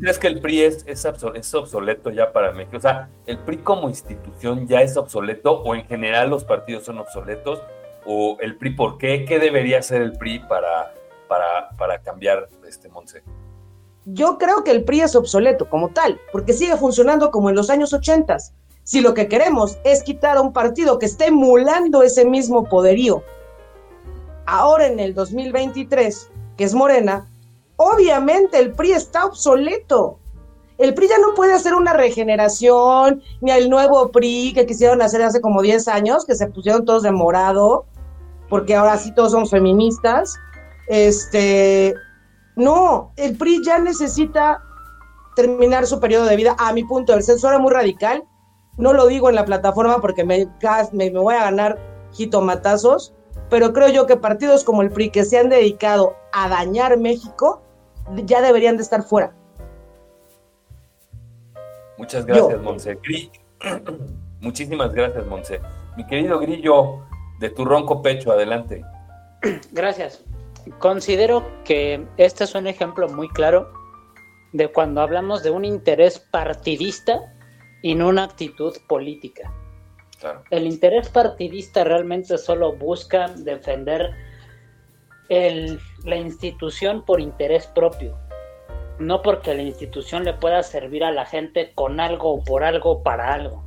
crees que, el PRI es, es, obsoleto ya para México? O sea, ¿el PRI como institución ya es obsoleto o en general los partidos son obsoletos? ¿O el PRI por qué? ¿Qué debería hacer el PRI para, para, para cambiar este Monse? Yo creo que el PRI es obsoleto como tal, porque sigue funcionando como en los años 80. Si lo que queremos es quitar a un partido que esté emulando ese mismo poderío, ahora en el 2023, que es Morena, obviamente el PRI está obsoleto. El PRI ya no puede hacer una regeneración, ni el nuevo PRI que quisieron hacer hace como 10 años, que se pusieron todos de morado, porque ahora sí todos somos feministas. Este, no, el PRI ya necesita terminar su periodo de vida. A mi punto, el censo era muy radical. No lo digo en la plataforma porque me, me, me voy a ganar jitomatazos, pero creo yo que partidos como el PRI que se han dedicado a dañar México ya deberían de estar fuera. Muchas gracias, Monse. (clears throat) Muchísimas gracias, Monse. Mi querido Grillo, de tu ronco pecho, adelante. (clears throat) Gracias. Considero que este es un ejemplo muy claro de cuando hablamos de un interés partidista y no una actitud política. El interés partidista realmente solo busca defender la institución por interés propio, no porque la institución le pueda servir a la gente con algo o por algo para algo.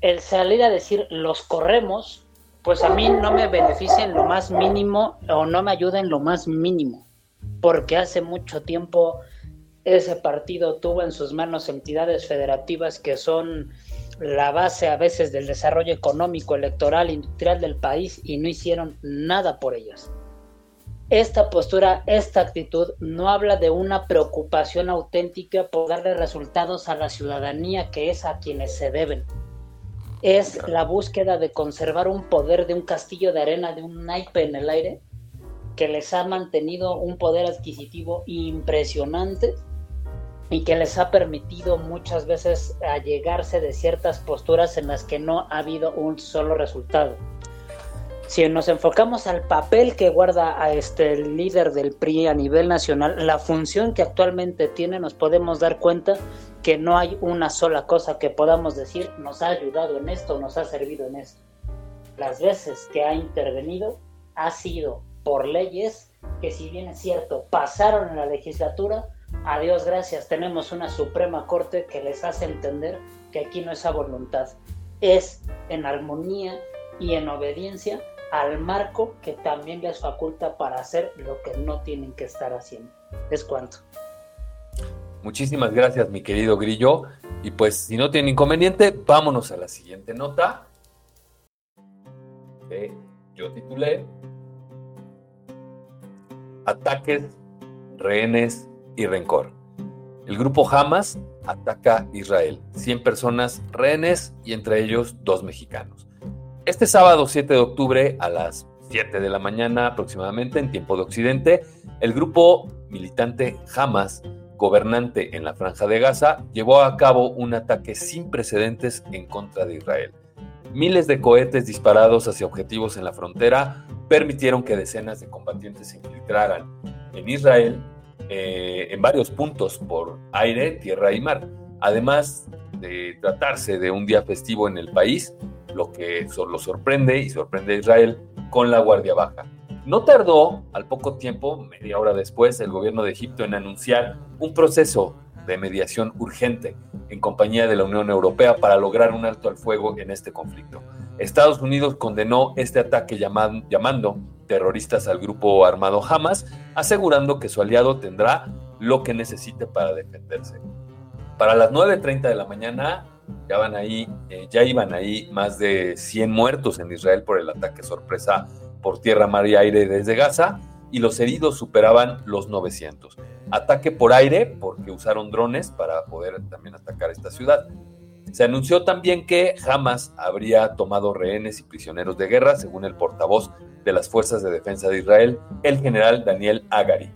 El salir a decir los corremos pues a mí no me beneficia en lo más mínimo o no me ayuda en lo más mínimo, porque hace mucho tiempo ese partido tuvo en sus manos entidades federativas que son la base a veces del desarrollo económico, electoral, industrial del país y no hicieron nada por ellas. Esta postura, esta actitud no habla de una preocupación auténtica por darle resultados a la ciudadanía que es a quienes se deben es la búsqueda de conservar un poder de un castillo de arena, de un naipe en el aire, que les ha mantenido un poder adquisitivo impresionante y que les ha permitido muchas veces allegarse de ciertas posturas en las que no ha habido un solo resultado. Si nos enfocamos al papel que guarda a este el líder del PRI a nivel nacional, la función que actualmente tiene, nos podemos dar cuenta que no hay una sola cosa que podamos decir nos ha ayudado en esto, nos ha servido en esto. Las veces que ha intervenido ha sido por leyes que si bien es cierto pasaron en la legislatura, a Dios gracias tenemos una Suprema Corte que les hace entender que aquí no es a voluntad, es en armonía y en obediencia al marco que también les faculta para hacer lo que no tienen que estar haciendo. Es cuanto. Muchísimas gracias, mi querido Grillo. Y pues, si no tiene inconveniente, vámonos a la siguiente nota. Yo titulé Ataques, rehenes y rencor. El grupo Hamas ataca a Israel. 100 personas rehenes y entre ellos dos mexicanos. Este sábado 7 de octubre a las 7 de la mañana aproximadamente en tiempo de Occidente, el grupo militante Hamas gobernante en la franja de Gaza, llevó a cabo un ataque sin precedentes en contra de Israel. Miles de cohetes disparados hacia objetivos en la frontera permitieron que decenas de combatientes se infiltraran en Israel eh, en varios puntos por aire, tierra y mar. Además de tratarse de un día festivo en el país, lo que lo sorprende y sorprende a Israel con la Guardia Baja. No tardó, al poco tiempo, media hora después, el gobierno de Egipto en anunciar un proceso de mediación urgente en compañía de la Unión Europea para lograr un alto al fuego en este conflicto. Estados Unidos condenó este ataque llamando terroristas al grupo armado Hamas, asegurando que su aliado tendrá lo que necesite para defenderse. Para las 9.30 de la mañana ya, van ahí, eh, ya iban ahí más de 100 muertos en Israel por el ataque sorpresa por tierra, mar y aire desde Gaza y los heridos superaban los 900. Ataque por aire porque usaron drones para poder también atacar esta ciudad. Se anunció también que Hamas habría tomado rehenes y prisioneros de guerra, según el portavoz de las Fuerzas de Defensa de Israel, el general Daniel Agari.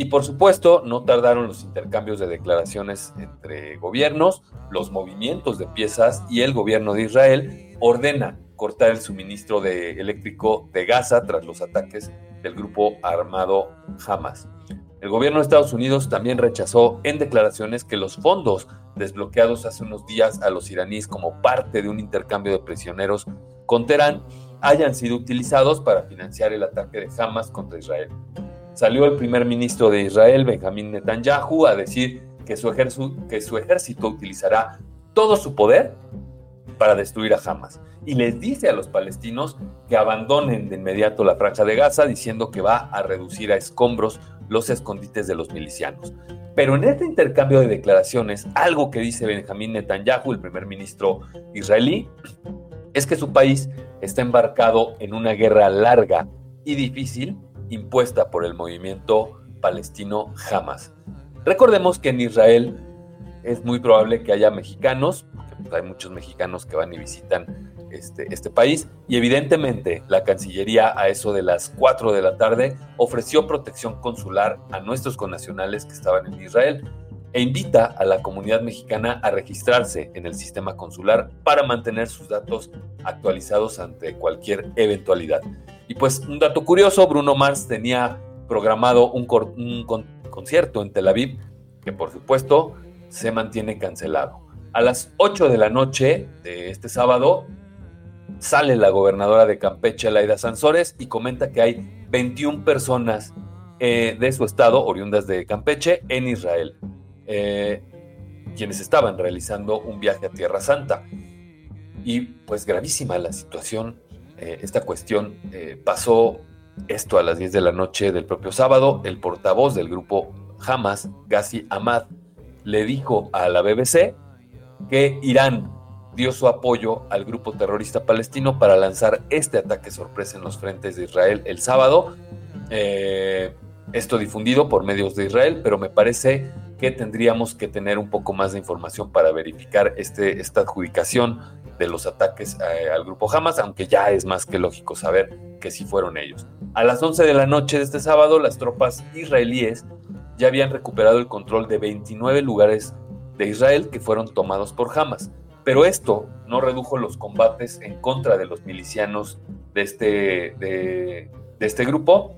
Y por supuesto, no tardaron los intercambios de declaraciones entre gobiernos, los movimientos de piezas y el gobierno de Israel ordena cortar el suministro de eléctrico de Gaza tras los ataques del grupo armado Hamas. El gobierno de Estados Unidos también rechazó en declaraciones que los fondos desbloqueados hace unos días a los iraníes como parte de un intercambio de prisioneros con Teherán hayan sido utilizados para financiar el ataque de Hamas contra Israel. Salió el primer ministro de Israel, Benjamín Netanyahu, a decir que su, ejército, utilizará todo su poder para destruir a Hamas. Y les dice a los palestinos que abandonen de inmediato la franja de Gaza, diciendo que va a reducir a escombros los escondites de los milicianos. Pero en este intercambio de declaraciones, algo que dice Benjamín Netanyahu, el primer ministro israelí, es que su país está embarcado en una guerra larga y difícil impuesta por el movimiento palestino Hamas. Recordemos que en Israel es muy probable que haya mexicanos, porque hay muchos mexicanos que van y visitan este, este país, y evidentemente la Cancillería a eso de las 4 de la tarde ofreció protección consular a nuestros connacionales que estaban en Israel e invita a la comunidad mexicana a registrarse en el sistema consular para mantener sus datos actualizados ante cualquier eventualidad. Y pues un dato curioso, Bruno Mars tenía programado un, concierto en Tel Aviv que por supuesto se mantiene cancelado. A las 8 de la noche de este sábado sale la gobernadora de Campeche, Laida Sansores, y comenta que hay 21 personas eh, de su estado, oriundas de Campeche, en Israel. Eh, quienes estaban realizando un viaje a Tierra Santa. Y pues gravísima la situación, eh, esta cuestión. Eh, pasó esto a las 10 de la noche del propio sábado. El portavoz del grupo Hamas, Ghazi Ahmad, le dijo a la BBC que Irán dio su apoyo al grupo terrorista palestino para lanzar este ataque sorpresa en los frentes de Israel el sábado. esto difundido por medios de Israel, pero me parece que tendríamos que tener un poco más de información para verificar este, esta adjudicación de los ataques eh, al grupo Hamas, aunque ya es más que lógico saber que sí fueron ellos. A las 11 de la noche de este sábado, las tropas israelíes ya habían recuperado el control de 29 lugares de Israel que fueron tomados por Hamas. Pero esto no redujo los combates en contra de los milicianos de este, de, de este grupo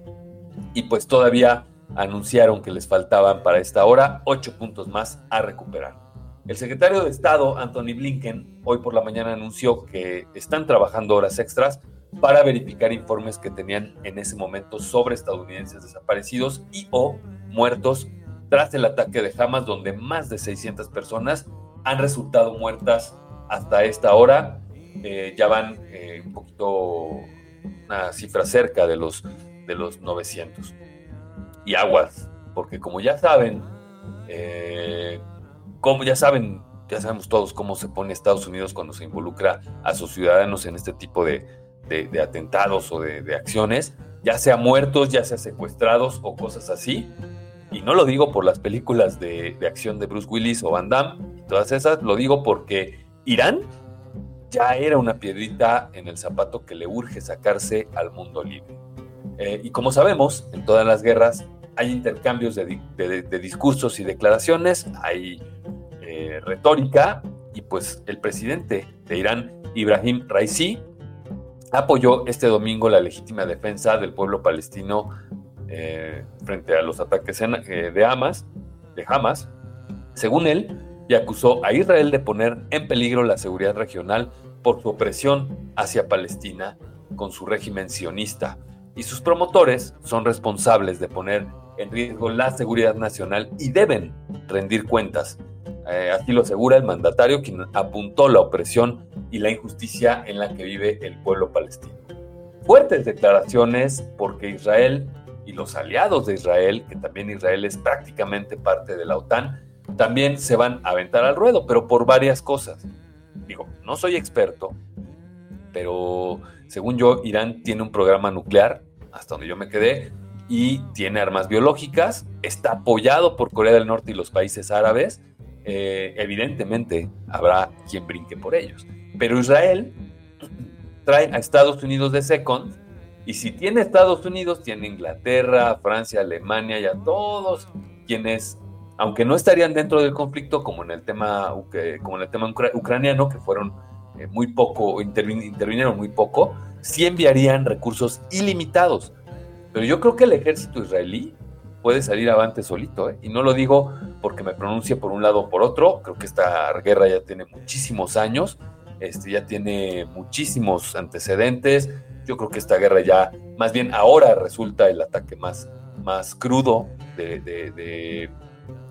y pues todavía anunciaron que les faltaban para esta hora ocho puntos más a recuperar. El secretario de Estado, Anthony Blinken, hoy por la mañana anunció que están trabajando horas extras para verificar informes que tenían en ese momento sobre estadounidenses desaparecidos y o muertos tras el ataque de Hamas, donde más de 600 personas han resultado muertas hasta esta hora. Eh, ya van eh, un poquito, una cifra cerca de los, de los 900 y aguas, porque como ya saben, eh, como ya saben, ya sabemos todos cómo se pone Estados Unidos cuando se involucra a sus ciudadanos en este tipo de, atentados o de, acciones, ya sea muertos, ya sea secuestrados o cosas así. Y no lo digo por las películas de, acción de Bruce Willis o Van Damme todas esas, lo digo porque Irán ya era una piedrita en el zapato que le urge sacarse al mundo libre. Eh, y como sabemos, en todas las guerras hay intercambios de, discursos y declaraciones, hay eh, retórica, y pues el presidente de Irán, Ibrahim Raisi, apoyó este domingo la legítima defensa del pueblo palestino eh, frente a los ataques de Hamas, de Hamas, según él, y acusó a Israel de poner en peligro la seguridad regional por su opresión hacia Palestina con su régimen sionista y sus promotores son responsables de poner en riesgo la seguridad nacional y deben rendir cuentas. Eh, así lo asegura el mandatario quien apuntó la opresión y la injusticia en la que vive el pueblo palestino. Fuertes declaraciones porque Israel y los aliados de Israel, que también Israel es prácticamente parte de la OTAN, también se van a aventar al ruedo, pero por varias cosas. Digo, no soy experto, pero según yo, Irán tiene un programa nuclear, hasta donde yo me quedé, y tiene armas biológicas, está apoyado por Corea del Norte y los países árabes, eh, evidentemente habrá quien brinque por ellos. Pero Israel trae a Estados Unidos de second, y si tiene Estados Unidos, tiene Inglaterra, Francia, Alemania y a todos quienes, aunque no estarían dentro del conflicto, como en el tema, como en el tema ucraniano, que fueron eh, muy poco, intervinieron muy poco, sí enviarían recursos ilimitados. Pero yo creo que el ejército israelí puede salir avante solito, ¿eh? y no lo digo porque me pronuncie por un lado o por otro, creo que esta guerra ya tiene muchísimos años, este, ya tiene muchísimos antecedentes, yo creo que esta guerra ya, más bien ahora resulta el ataque más, más crudo de,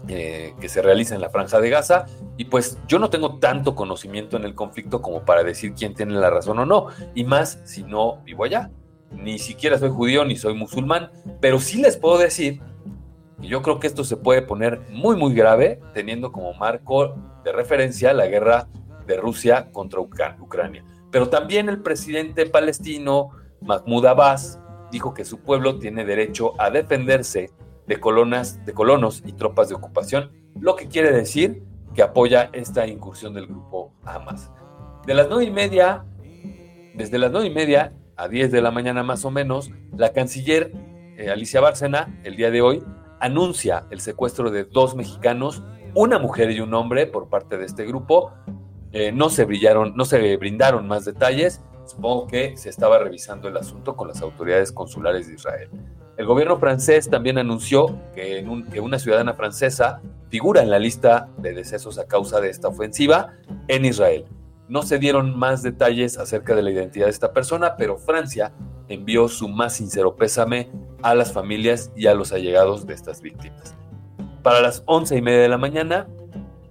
eh, que se realiza en la franja de Gaza. Y pues yo no tengo tanto conocimiento en el conflicto como para decir quién tiene la razón o no. Y más si no vivo allá. Ni siquiera soy judío ni soy musulmán. Pero sí les puedo decir que yo creo que esto se puede poner muy muy grave teniendo como marco de referencia la guerra de Rusia contra Ucrania. Pero también el presidente palestino Mahmoud Abbas dijo que su pueblo tiene derecho a defenderse de, colonas, de colonos y tropas de ocupación, lo que quiere decir que apoya esta incursión del grupo Hamas. De las nueve y media, desde las nueve y media a 10 de la mañana más o menos, la canciller eh, Alicia Bárcena, el día de hoy, anuncia el secuestro de dos mexicanos, una mujer y un hombre por parte de este grupo. Eh, no se brillaron, no se brindaron más detalles, Supongo que se estaba revisando el asunto con las autoridades consulares de Israel. El gobierno francés también anunció que, una ciudadana francesa figura en la lista de decesos a causa de esta ofensiva en Israel. No se dieron más detalles acerca de la identidad de esta persona, pero Francia envió su más sincero pésame a las familias y a los allegados de estas víctimas. Para las once y media de la mañana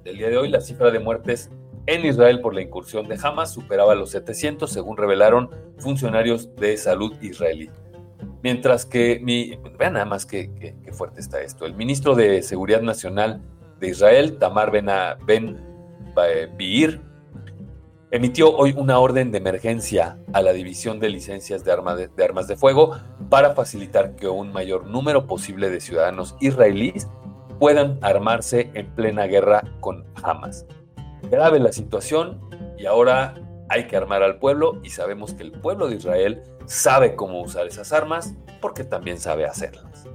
del día de hoy, la cifra de muertes en Israel por la incursión de Hamas superaba los 700, según revelaron funcionarios de salud israelí. Mientras que, mi, vean nada más qué, fuerte está esto, el ministro de Seguridad Nacional de Israel, Tamar Ben, ben Biir, emitió hoy una orden de emergencia a la División de Licencias de, de, Armas de Fuego para facilitar que un mayor número posible de ciudadanos israelíes puedan armarse en plena guerra con Hamas grave la situación y ahora hay que armar al pueblo y sabemos que el pueblo de Israel sabe cómo usar esas armas porque también sabe hacerlas.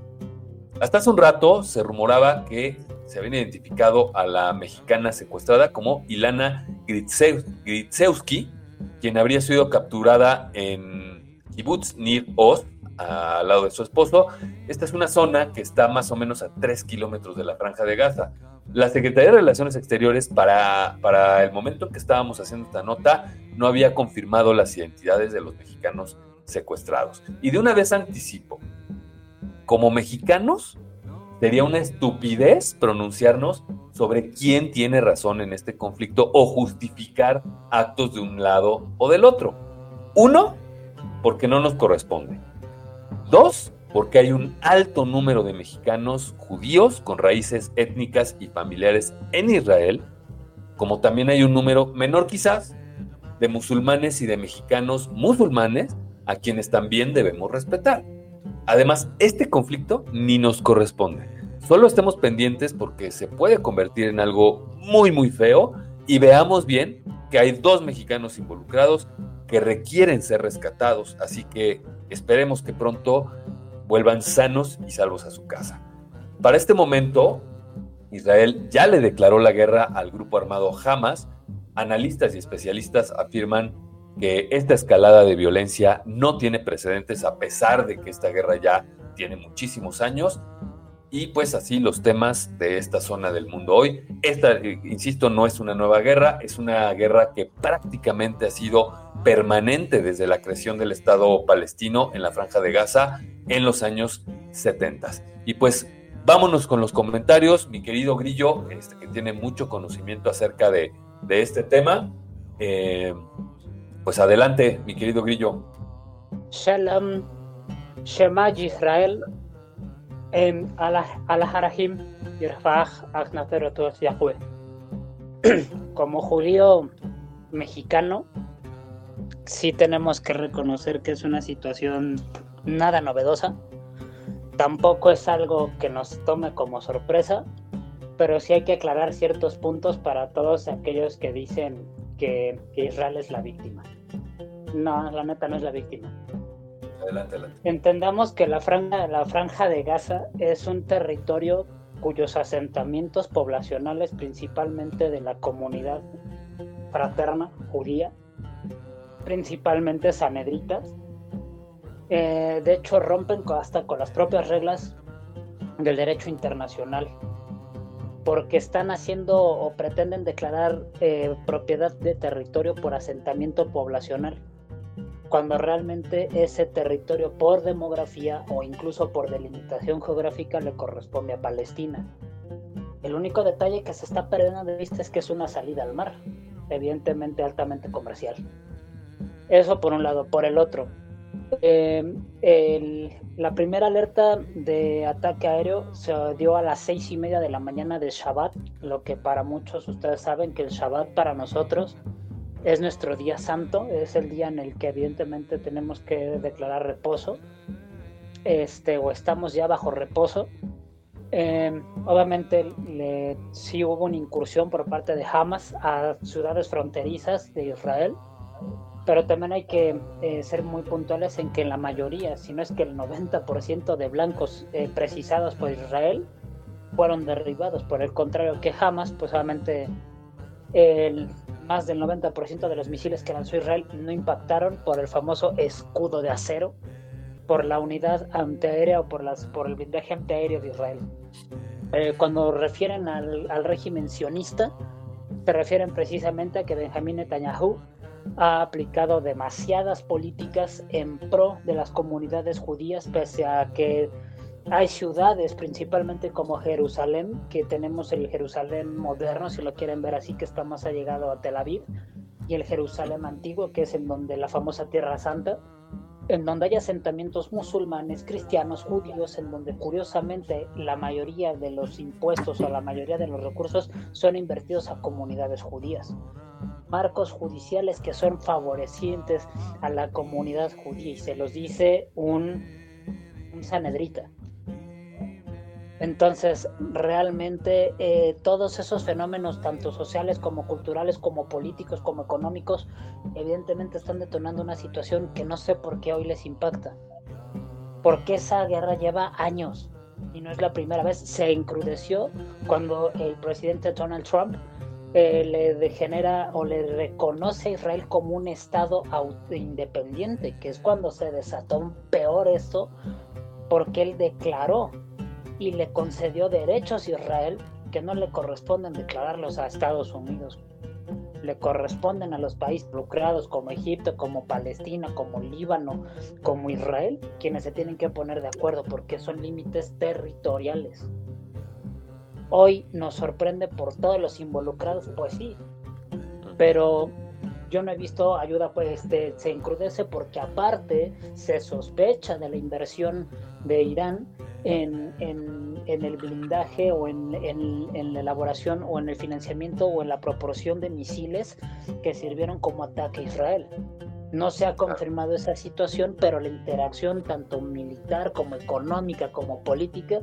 Hasta hace un rato se rumoraba que se había identificado a la mexicana secuestrada como Ilana Gritzewski, quien habría sido capturada en Kibbutz Nir Oz, al lado de su esposo. Esta es una zona que está más o menos a 3 kilómetros de la franja de Gaza. La Secretaría de Relaciones Exteriores, para, para el momento en que estábamos haciendo esta nota, no había confirmado las identidades de los mexicanos secuestrados. Y de una vez anticipo, como mexicanos, sería una estupidez pronunciarnos sobre quién tiene razón en este conflicto o justificar actos de un lado o del otro. Uno, porque no nos corresponde. Dos, porque hay un alto número de mexicanos judíos con raíces étnicas y familiares en Israel, como también hay un número menor quizás de musulmanes y de mexicanos musulmanes a quienes también debemos respetar. Además, este conflicto ni nos corresponde. Solo estemos pendientes porque se puede convertir en algo muy muy feo y veamos bien que hay dos mexicanos involucrados que requieren ser rescatados, así que esperemos que pronto vuelvan sanos y salvos a su casa. Para este momento, Israel ya le declaró la guerra al grupo armado Hamas. Analistas y especialistas afirman que esta escalada de violencia no tiene precedentes a pesar de que esta guerra ya tiene muchísimos años. Y pues así los temas de esta zona del mundo hoy. Esta, eh, insisto, no es una nueva guerra, es una guerra que prácticamente ha sido permanente desde la creación del Estado palestino en la franja de Gaza en los años 70. Y pues vámonos con los comentarios, mi querido Grillo, este, que tiene mucho conocimiento acerca de, este tema. Eh, pues adelante, mi querido Grillo. Shalom, Shema Israel, em, Harahim, (clears throat) Como judío mexicano, sí tenemos que reconocer que es una situación nada novedosa. Tampoco es algo que nos tome como sorpresa, pero sí hay que aclarar ciertos puntos para todos aquellos que dicen que, Israel es la víctima. No, la neta no es la víctima. Adelante, adelante. Entendamos que la franja, la franja de Gaza es un territorio cuyos asentamientos poblacionales, principalmente de la comunidad fraterna judía, principalmente sanedritas, eh, de hecho rompen hasta con las propias reglas del derecho internacional, porque están haciendo o pretenden declarar eh, propiedad de territorio por asentamiento poblacional. Cuando realmente ese territorio por demografía o incluso por delimitación geográfica le corresponde a Palestina. El único detalle que se está perdiendo de vista es que es una salida al mar, evidentemente altamente comercial. Eso por un lado. Por el otro, eh, la primera alerta de ataque aéreo se dio a las seis y media de la mañana de Shabbat, lo que para muchos ustedes saben que el Shabbat para nosotros es nuestro día santo, es el día en el que evidentemente tenemos que declarar reposo, este, o estamos ya bajo reposo. Eh, obviamente sí hubo una incursión por parte de Hamas a ciudades fronterizas de Israel, pero también hay que eh, ser muy puntuales en que la mayoría, si no es que el 90% de blancos eh, precisados por Israel fueron derribados. Por el contrario que Hamas, pues obviamente el, más del 90% de los misiles que lanzó Israel no impactaron por el famoso escudo de acero, por la unidad antiaérea o por, las, por el blindaje antiaéreo de Israel. Eh, cuando refieren al, régimen sionista, se refieren precisamente a que Benjamín Netanyahu ha aplicado demasiadas políticas en pro de las comunidades judías, pese a que hay ciudades, principalmente como Jerusalén, que tenemos el Jerusalén moderno, si lo quieren ver así, que está más allegado a Tel Aviv, y el Jerusalén antiguo, que es en donde la famosa Tierra Santa, en donde hay asentamientos musulmanes, cristianos, judíos, en donde curiosamente la mayoría de los impuestos o la mayoría de los recursos son invertidos a comunidades judías marcos judiciales que son favorecientes a la comunidad judía y se los dice un, un sanedrita. Entonces, realmente eh, todos esos fenómenos, tanto sociales como culturales, como políticos, como económicos, evidentemente están detonando una situación que no sé por qué hoy les impacta. Porque esa guerra lleva años y no es la primera vez. Se encrudeció cuando el presidente Donald Trump eh, le degenera o le reconoce a Israel como un Estado independiente, que es cuando se desató peor esto, porque él declaró y le concedió derechos a Israel que no le corresponden declararlos a Estados Unidos. Le corresponden a los países lucrados como Egipto, como Palestina, como Líbano, como Israel, quienes se tienen que poner de acuerdo porque son límites territoriales. Hoy nos sorprende por todos los involucrados, pues sí, pero yo no he visto ayuda, pues este, se encrudece porque aparte se sospecha de la inversión de Irán en, el blindaje o en, en, la elaboración o en el financiamiento o en la proporción de misiles que sirvieron como ataque a Israel. No se ha confirmado esa situación, pero la interacción tanto militar como económica como política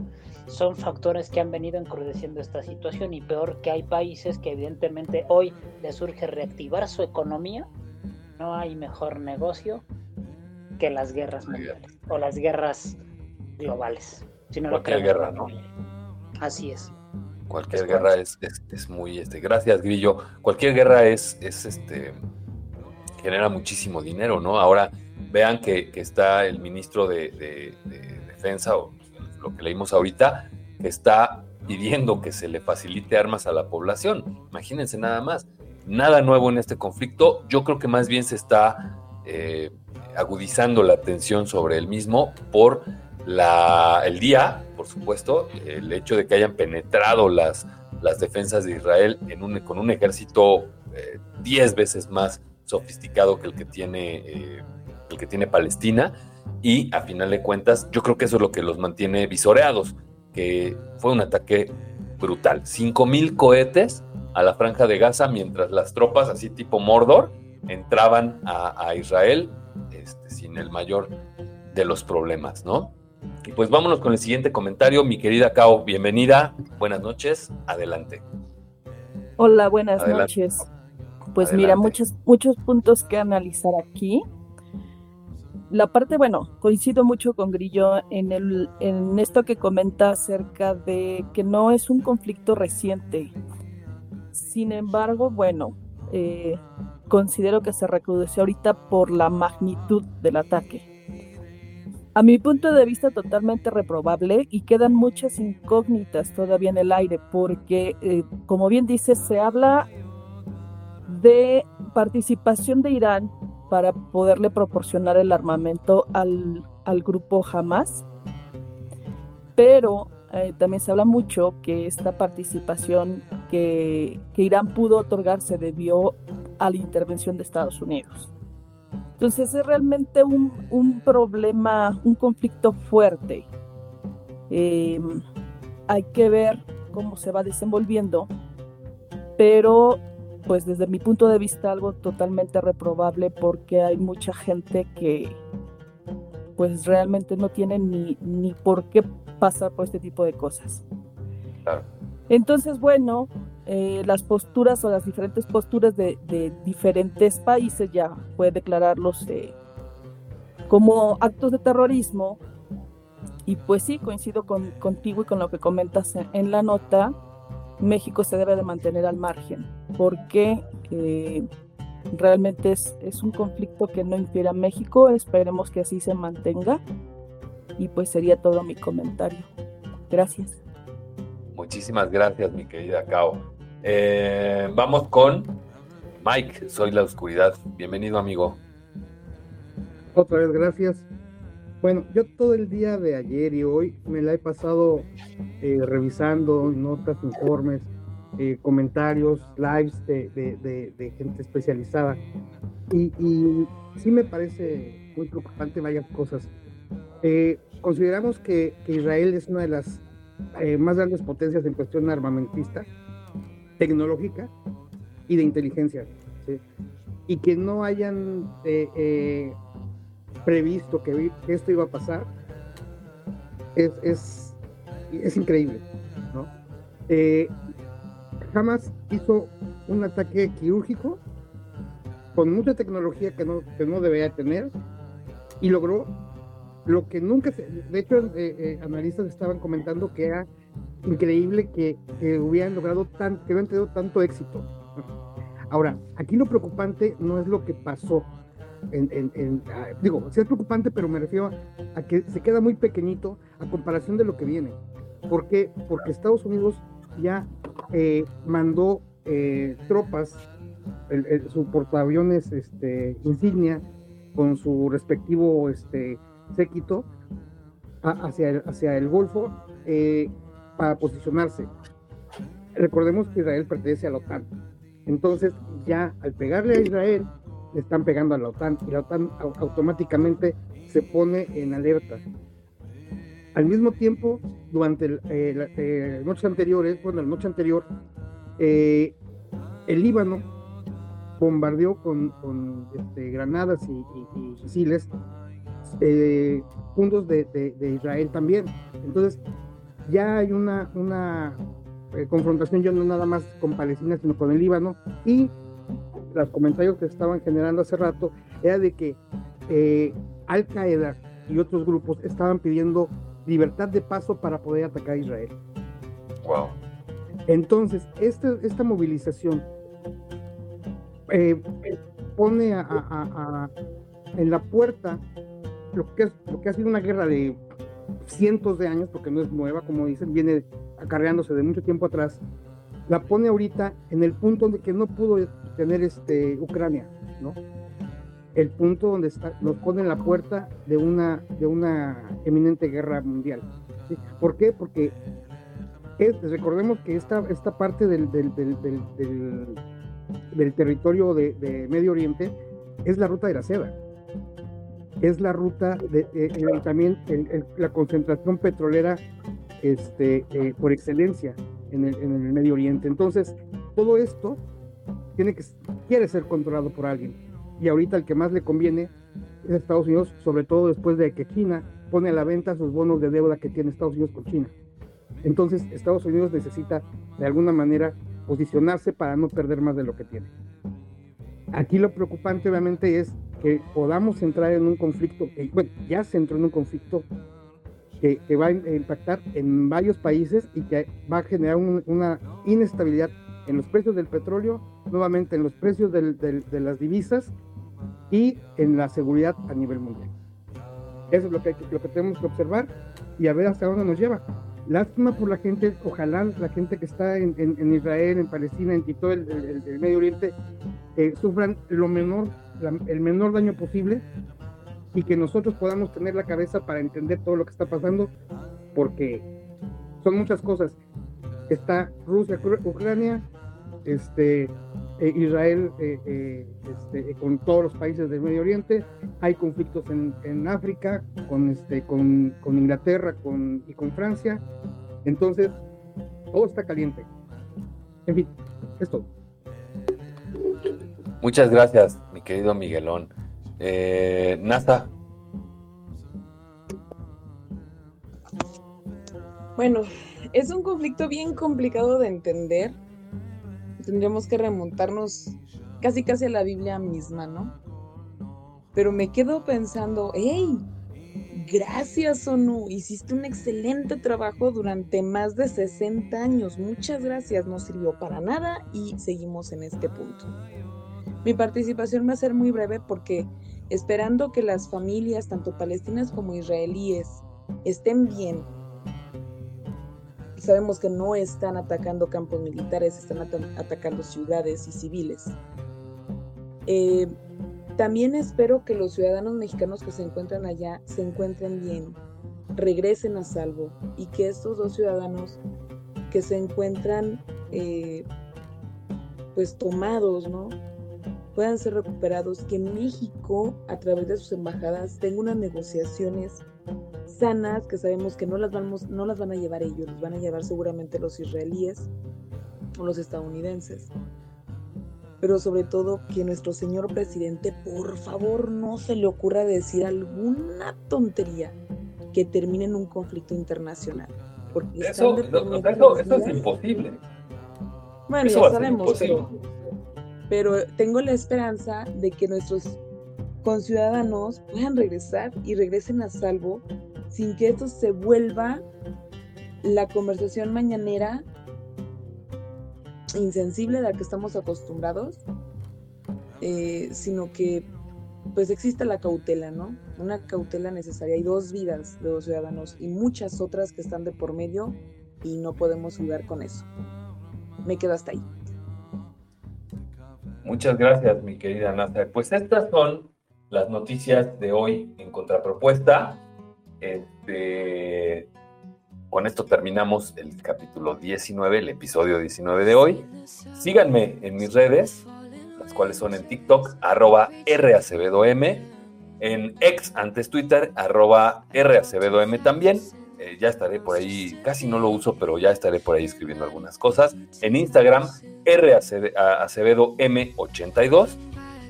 son factores que han venido encrudeciendo esta situación y peor que hay países que evidentemente hoy les surge reactivar su economía, no hay mejor negocio que las guerras mundiales o las guerras globales. Cualquier guerra, ¿no? Así es. Cualquier guerra es, es, muy, este, gracias Grillo, cualquier guerra es, es, este, genera muchísimo dinero, ¿no? Ahora vean que, está el ministro de, de Defensa o lo que leímos ahorita, está pidiendo que se le facilite armas a la población. Imagínense nada más. Nada nuevo en este conflicto. Yo creo que más bien se está eh, agudizando la atención sobre el mismo por la, el día, por supuesto, el hecho de que hayan penetrado las, defensas de Israel en un, con un ejército 10 eh, veces más sofisticado que el que tiene, eh, el que tiene Palestina y a final de cuentas yo creo que eso es lo que los mantiene visoreados, que fue un ataque brutal. 5.000 cohetes a la franja de Gaza mientras las tropas así tipo Mordor entraban a, Israel este, sin el mayor de los problemas, ¿no? Y pues vámonos con el siguiente comentario. Mi querida Cao, bienvenida. Buenas noches. Adelante. Hola, buenas noches. Pues mira, muchos, muchos puntos que analizar aquí la parte, bueno, coincido mucho con Grillo en, el, en esto que comenta acerca de que no es un conflicto reciente. Sin embargo, bueno, eh, considero que se recrudeció ahorita por la magnitud del ataque. A mi punto de vista totalmente reprobable y quedan muchas incógnitas todavía en el aire porque, eh, como bien dice, se habla de participación de Irán para poderle proporcionar el armamento al, grupo Hamas. Pero eh, también se habla mucho que esta participación que, Irán pudo otorgar se debió a la intervención de Estados Unidos. Entonces es realmente un, problema, un conflicto fuerte. Em, hay que ver cómo se va desenvolviendo, pero pues desde mi punto de vista algo totalmente reprobable porque hay mucha gente que pues realmente no tiene ni, ni por qué pasar por este tipo de cosas. Entonces, bueno, eh, las posturas o las diferentes posturas de, diferentes países ya puede declararlos eh, como actos de terrorismo. Y pues sí, coincido con, contigo y con lo que comentas en la nota México se debe de mantener al margen, porque eh, realmente es, es, un conflicto que no infiere a México, esperemos que así se mantenga. Y pues sería todo mi comentario. Gracias. Muchísimas gracias, mi querida Cao. Eh, vamos con Mike, soy la oscuridad. Bienvenido, amigo. Otra vez, gracias. Bueno, yo todo el día de ayer y hoy me la he pasado eh, revisando notas, informes, eh, comentarios, lives de, gente especializada. Y, sí me parece muy preocupante varias cosas. Eh, consideramos que, Israel es una de las más grandes potencias en cuestión armamentista, tecnológica y de inteligencia. Y que no hayan previsto que, esto iba a pasar, es, es, es increíble. ¿no? Eh, jamás hizo un ataque quirúrgico con mucha tecnología que no, que no debería tener y logró lo que nunca se, de hecho eh, eh, analistas estaban comentando que era increíble que, que hubieran logrado tan, que hubieran tenido tanto éxito. Ahora, aquí lo preocupante no es lo que pasó, ah, digo, sí es preocupante, pero me refiero a, que se queda muy pequeñito a comparación de lo que viene. ¿Por qué? Porque Estados Unidos ya eh, mandó eh, tropas, su portaaviones este, insignia, con su respectivo este, séquito, hacia, el, hacia el Golfo eh, para posicionarse. Recordemos que Israel pertenece a la OTAN. Entonces, ya al pegarle a Israel, le están pegando a la OTAN y la OTAN automáticamente se pone en alerta. Al mismo tiempo, durante eh, la, eh, noches anteriores, bueno, la noche anterior, eh, el Líbano bombardeó con, este, granadas y, misiles puntos de, Israel también. Entonces, ya hay una, una confrontación ya no nada más con Palestina, sino con el Líbano y los comentarios que estaban generando hace rato era de que eh, Al Qaeda y otros grupos estaban pidiendo libertad de paso para poder atacar a Israel. Wow. Entonces, este, esta movilización eh, pone en la puerta lo que, lo que ha sido una guerra de cientos de años, porque no es nueva, como dicen, viene acarreándose de mucho tiempo atrás, la pone ahorita en el punto donde que no pudo tener este Ucrania, ¿no? El punto donde está, nos pone la puerta de una, de una eminente guerra mundial. ¿Por qué? Porque recordemos que esta, esta parte del, del, territorio de, Medio Oriente es la ruta de la seda. Es la ruta de, también la concentración petrolera este, eh, por excelencia en el, en el Medio Oriente. Entonces, todo esto tiene que, quiere ser controlado por alguien. Y ahorita el que más le conviene es Estados Unidos, sobre todo después de que China pone a la venta sus bonos de deuda que tiene Estados Unidos con China. Entonces Estados Unidos necesita de alguna manera posicionarse para no perder más de lo que tiene. Aquí lo preocupante obviamente es que podamos entrar en un conflicto, que, bueno, ya se entró en un conflicto que, que va a impactar en varios países y que va a generar una inestabilidad en los precios del petróleo, nuevamente en los precios de las divisas y en la seguridad a nivel mundial. Eso es lo que, lo que tenemos que observar y a ver hasta dónde nos lleva. Lástima por la gente, ojalá la gente que está en, Israel, en Palestina, en todo el, Medio Oriente, eh, sufran lo menor el menor daño posible y que nosotros podamos tener la cabeza para entender todo lo que está pasando, porque son muchas cosas. Está Rusia, Ucrania, este, eh, Israel eh, eh, este, con todos los países del Medio Oriente, hay conflictos en, en África, con, este, con, con Inglaterra con, y con Francia, entonces todo está caliente. En fin, es todo. Muchas gracias, mi querido Miguelón. Eh, NASA. Bueno, es un conflicto bien complicado de entender. Tendríamos que remontarnos casi casi a la Biblia misma, ¿no? Pero me quedo pensando, hey, gracias ONU, hiciste un excelente trabajo durante más de 60 años. Muchas gracias, no sirvió para nada y seguimos en este punto. Mi participación va a ser muy breve porque esperando que las familias, tanto palestinas como israelíes, estén bien. Sabemos que no están atacando campos militares, están atacando ciudades y civiles. Eh, también espero que los ciudadanos mexicanos que se encuentran allá se encuentren bien, regresen a salvo y que estos dos ciudadanos que se encuentran eh, pues tomados, ¿no? Puedan ser recuperados, que México, a través de sus embajadas, tenga unas negociaciones sanas, que sabemos que no las, vamos, no las van a llevar ellos, las van a llevar seguramente los israelíes o los estadounidenses. Pero sobre todo que nuestro señor presidente, por favor, no se le ocurra decir alguna tontería que termine en un conflicto internacional. Porque eso, es imposible. Bueno, ya sabemos, pero pero tengo la esperanza de que nuestros conciudadanos puedan regresar y regresen a salvo sin que esto se vuelva la conversación mañanera insensible a la que estamos acostumbrados, eh, sino que pues existe la cautela, ¿no? Una cautela necesaria. Hay dos vidas de los ciudadanos y muchas otras que están de por medio y no podemos jugar con eso. Me quedo hasta ahí. Muchas gracias, mi querida Nasa. Pues estas son las noticias de hoy en Contrapropuesta. Este, con esto terminamos el capítulo 19, el episodio 19 de hoy. Síganme en mis redes, las cuales son en TikTok, arroba RAcebedom, en ex, antes Twitter, arroba RAcebedom también. Eh, ya estaré por ahí, casi no lo uso, pero ya estaré por ahí escribiendo algunas cosas. En Instagram, Acevedo M82.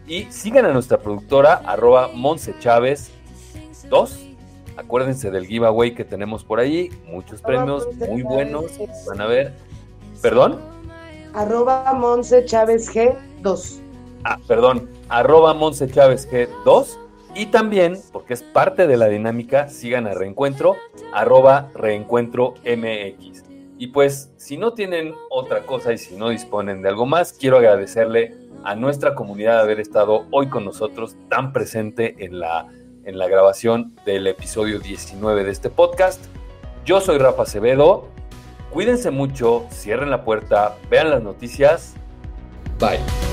Y sigan a nuestra productora, arroba Monse Chávez 2. Acuérdense del giveaway que tenemos por ahí. Muchos premios muy buenos. Van a ver. ¿Perdón? Arroba Monse Chávez G2. Ah, perdón. Arroba Monse Chávez G2. Y también, porque es parte de la dinámica, sigan a Reencuentro, arroba Reencuentro MX. Y pues, si no tienen otra cosa y si no disponen de algo más, quiero agradecerle a nuestra comunidad haber estado hoy con nosotros tan presente en la, en la grabación del episodio 19 de este podcast. Yo soy Rafa Acevedo. Cuídense mucho, cierren la puerta, vean las noticias. Bye.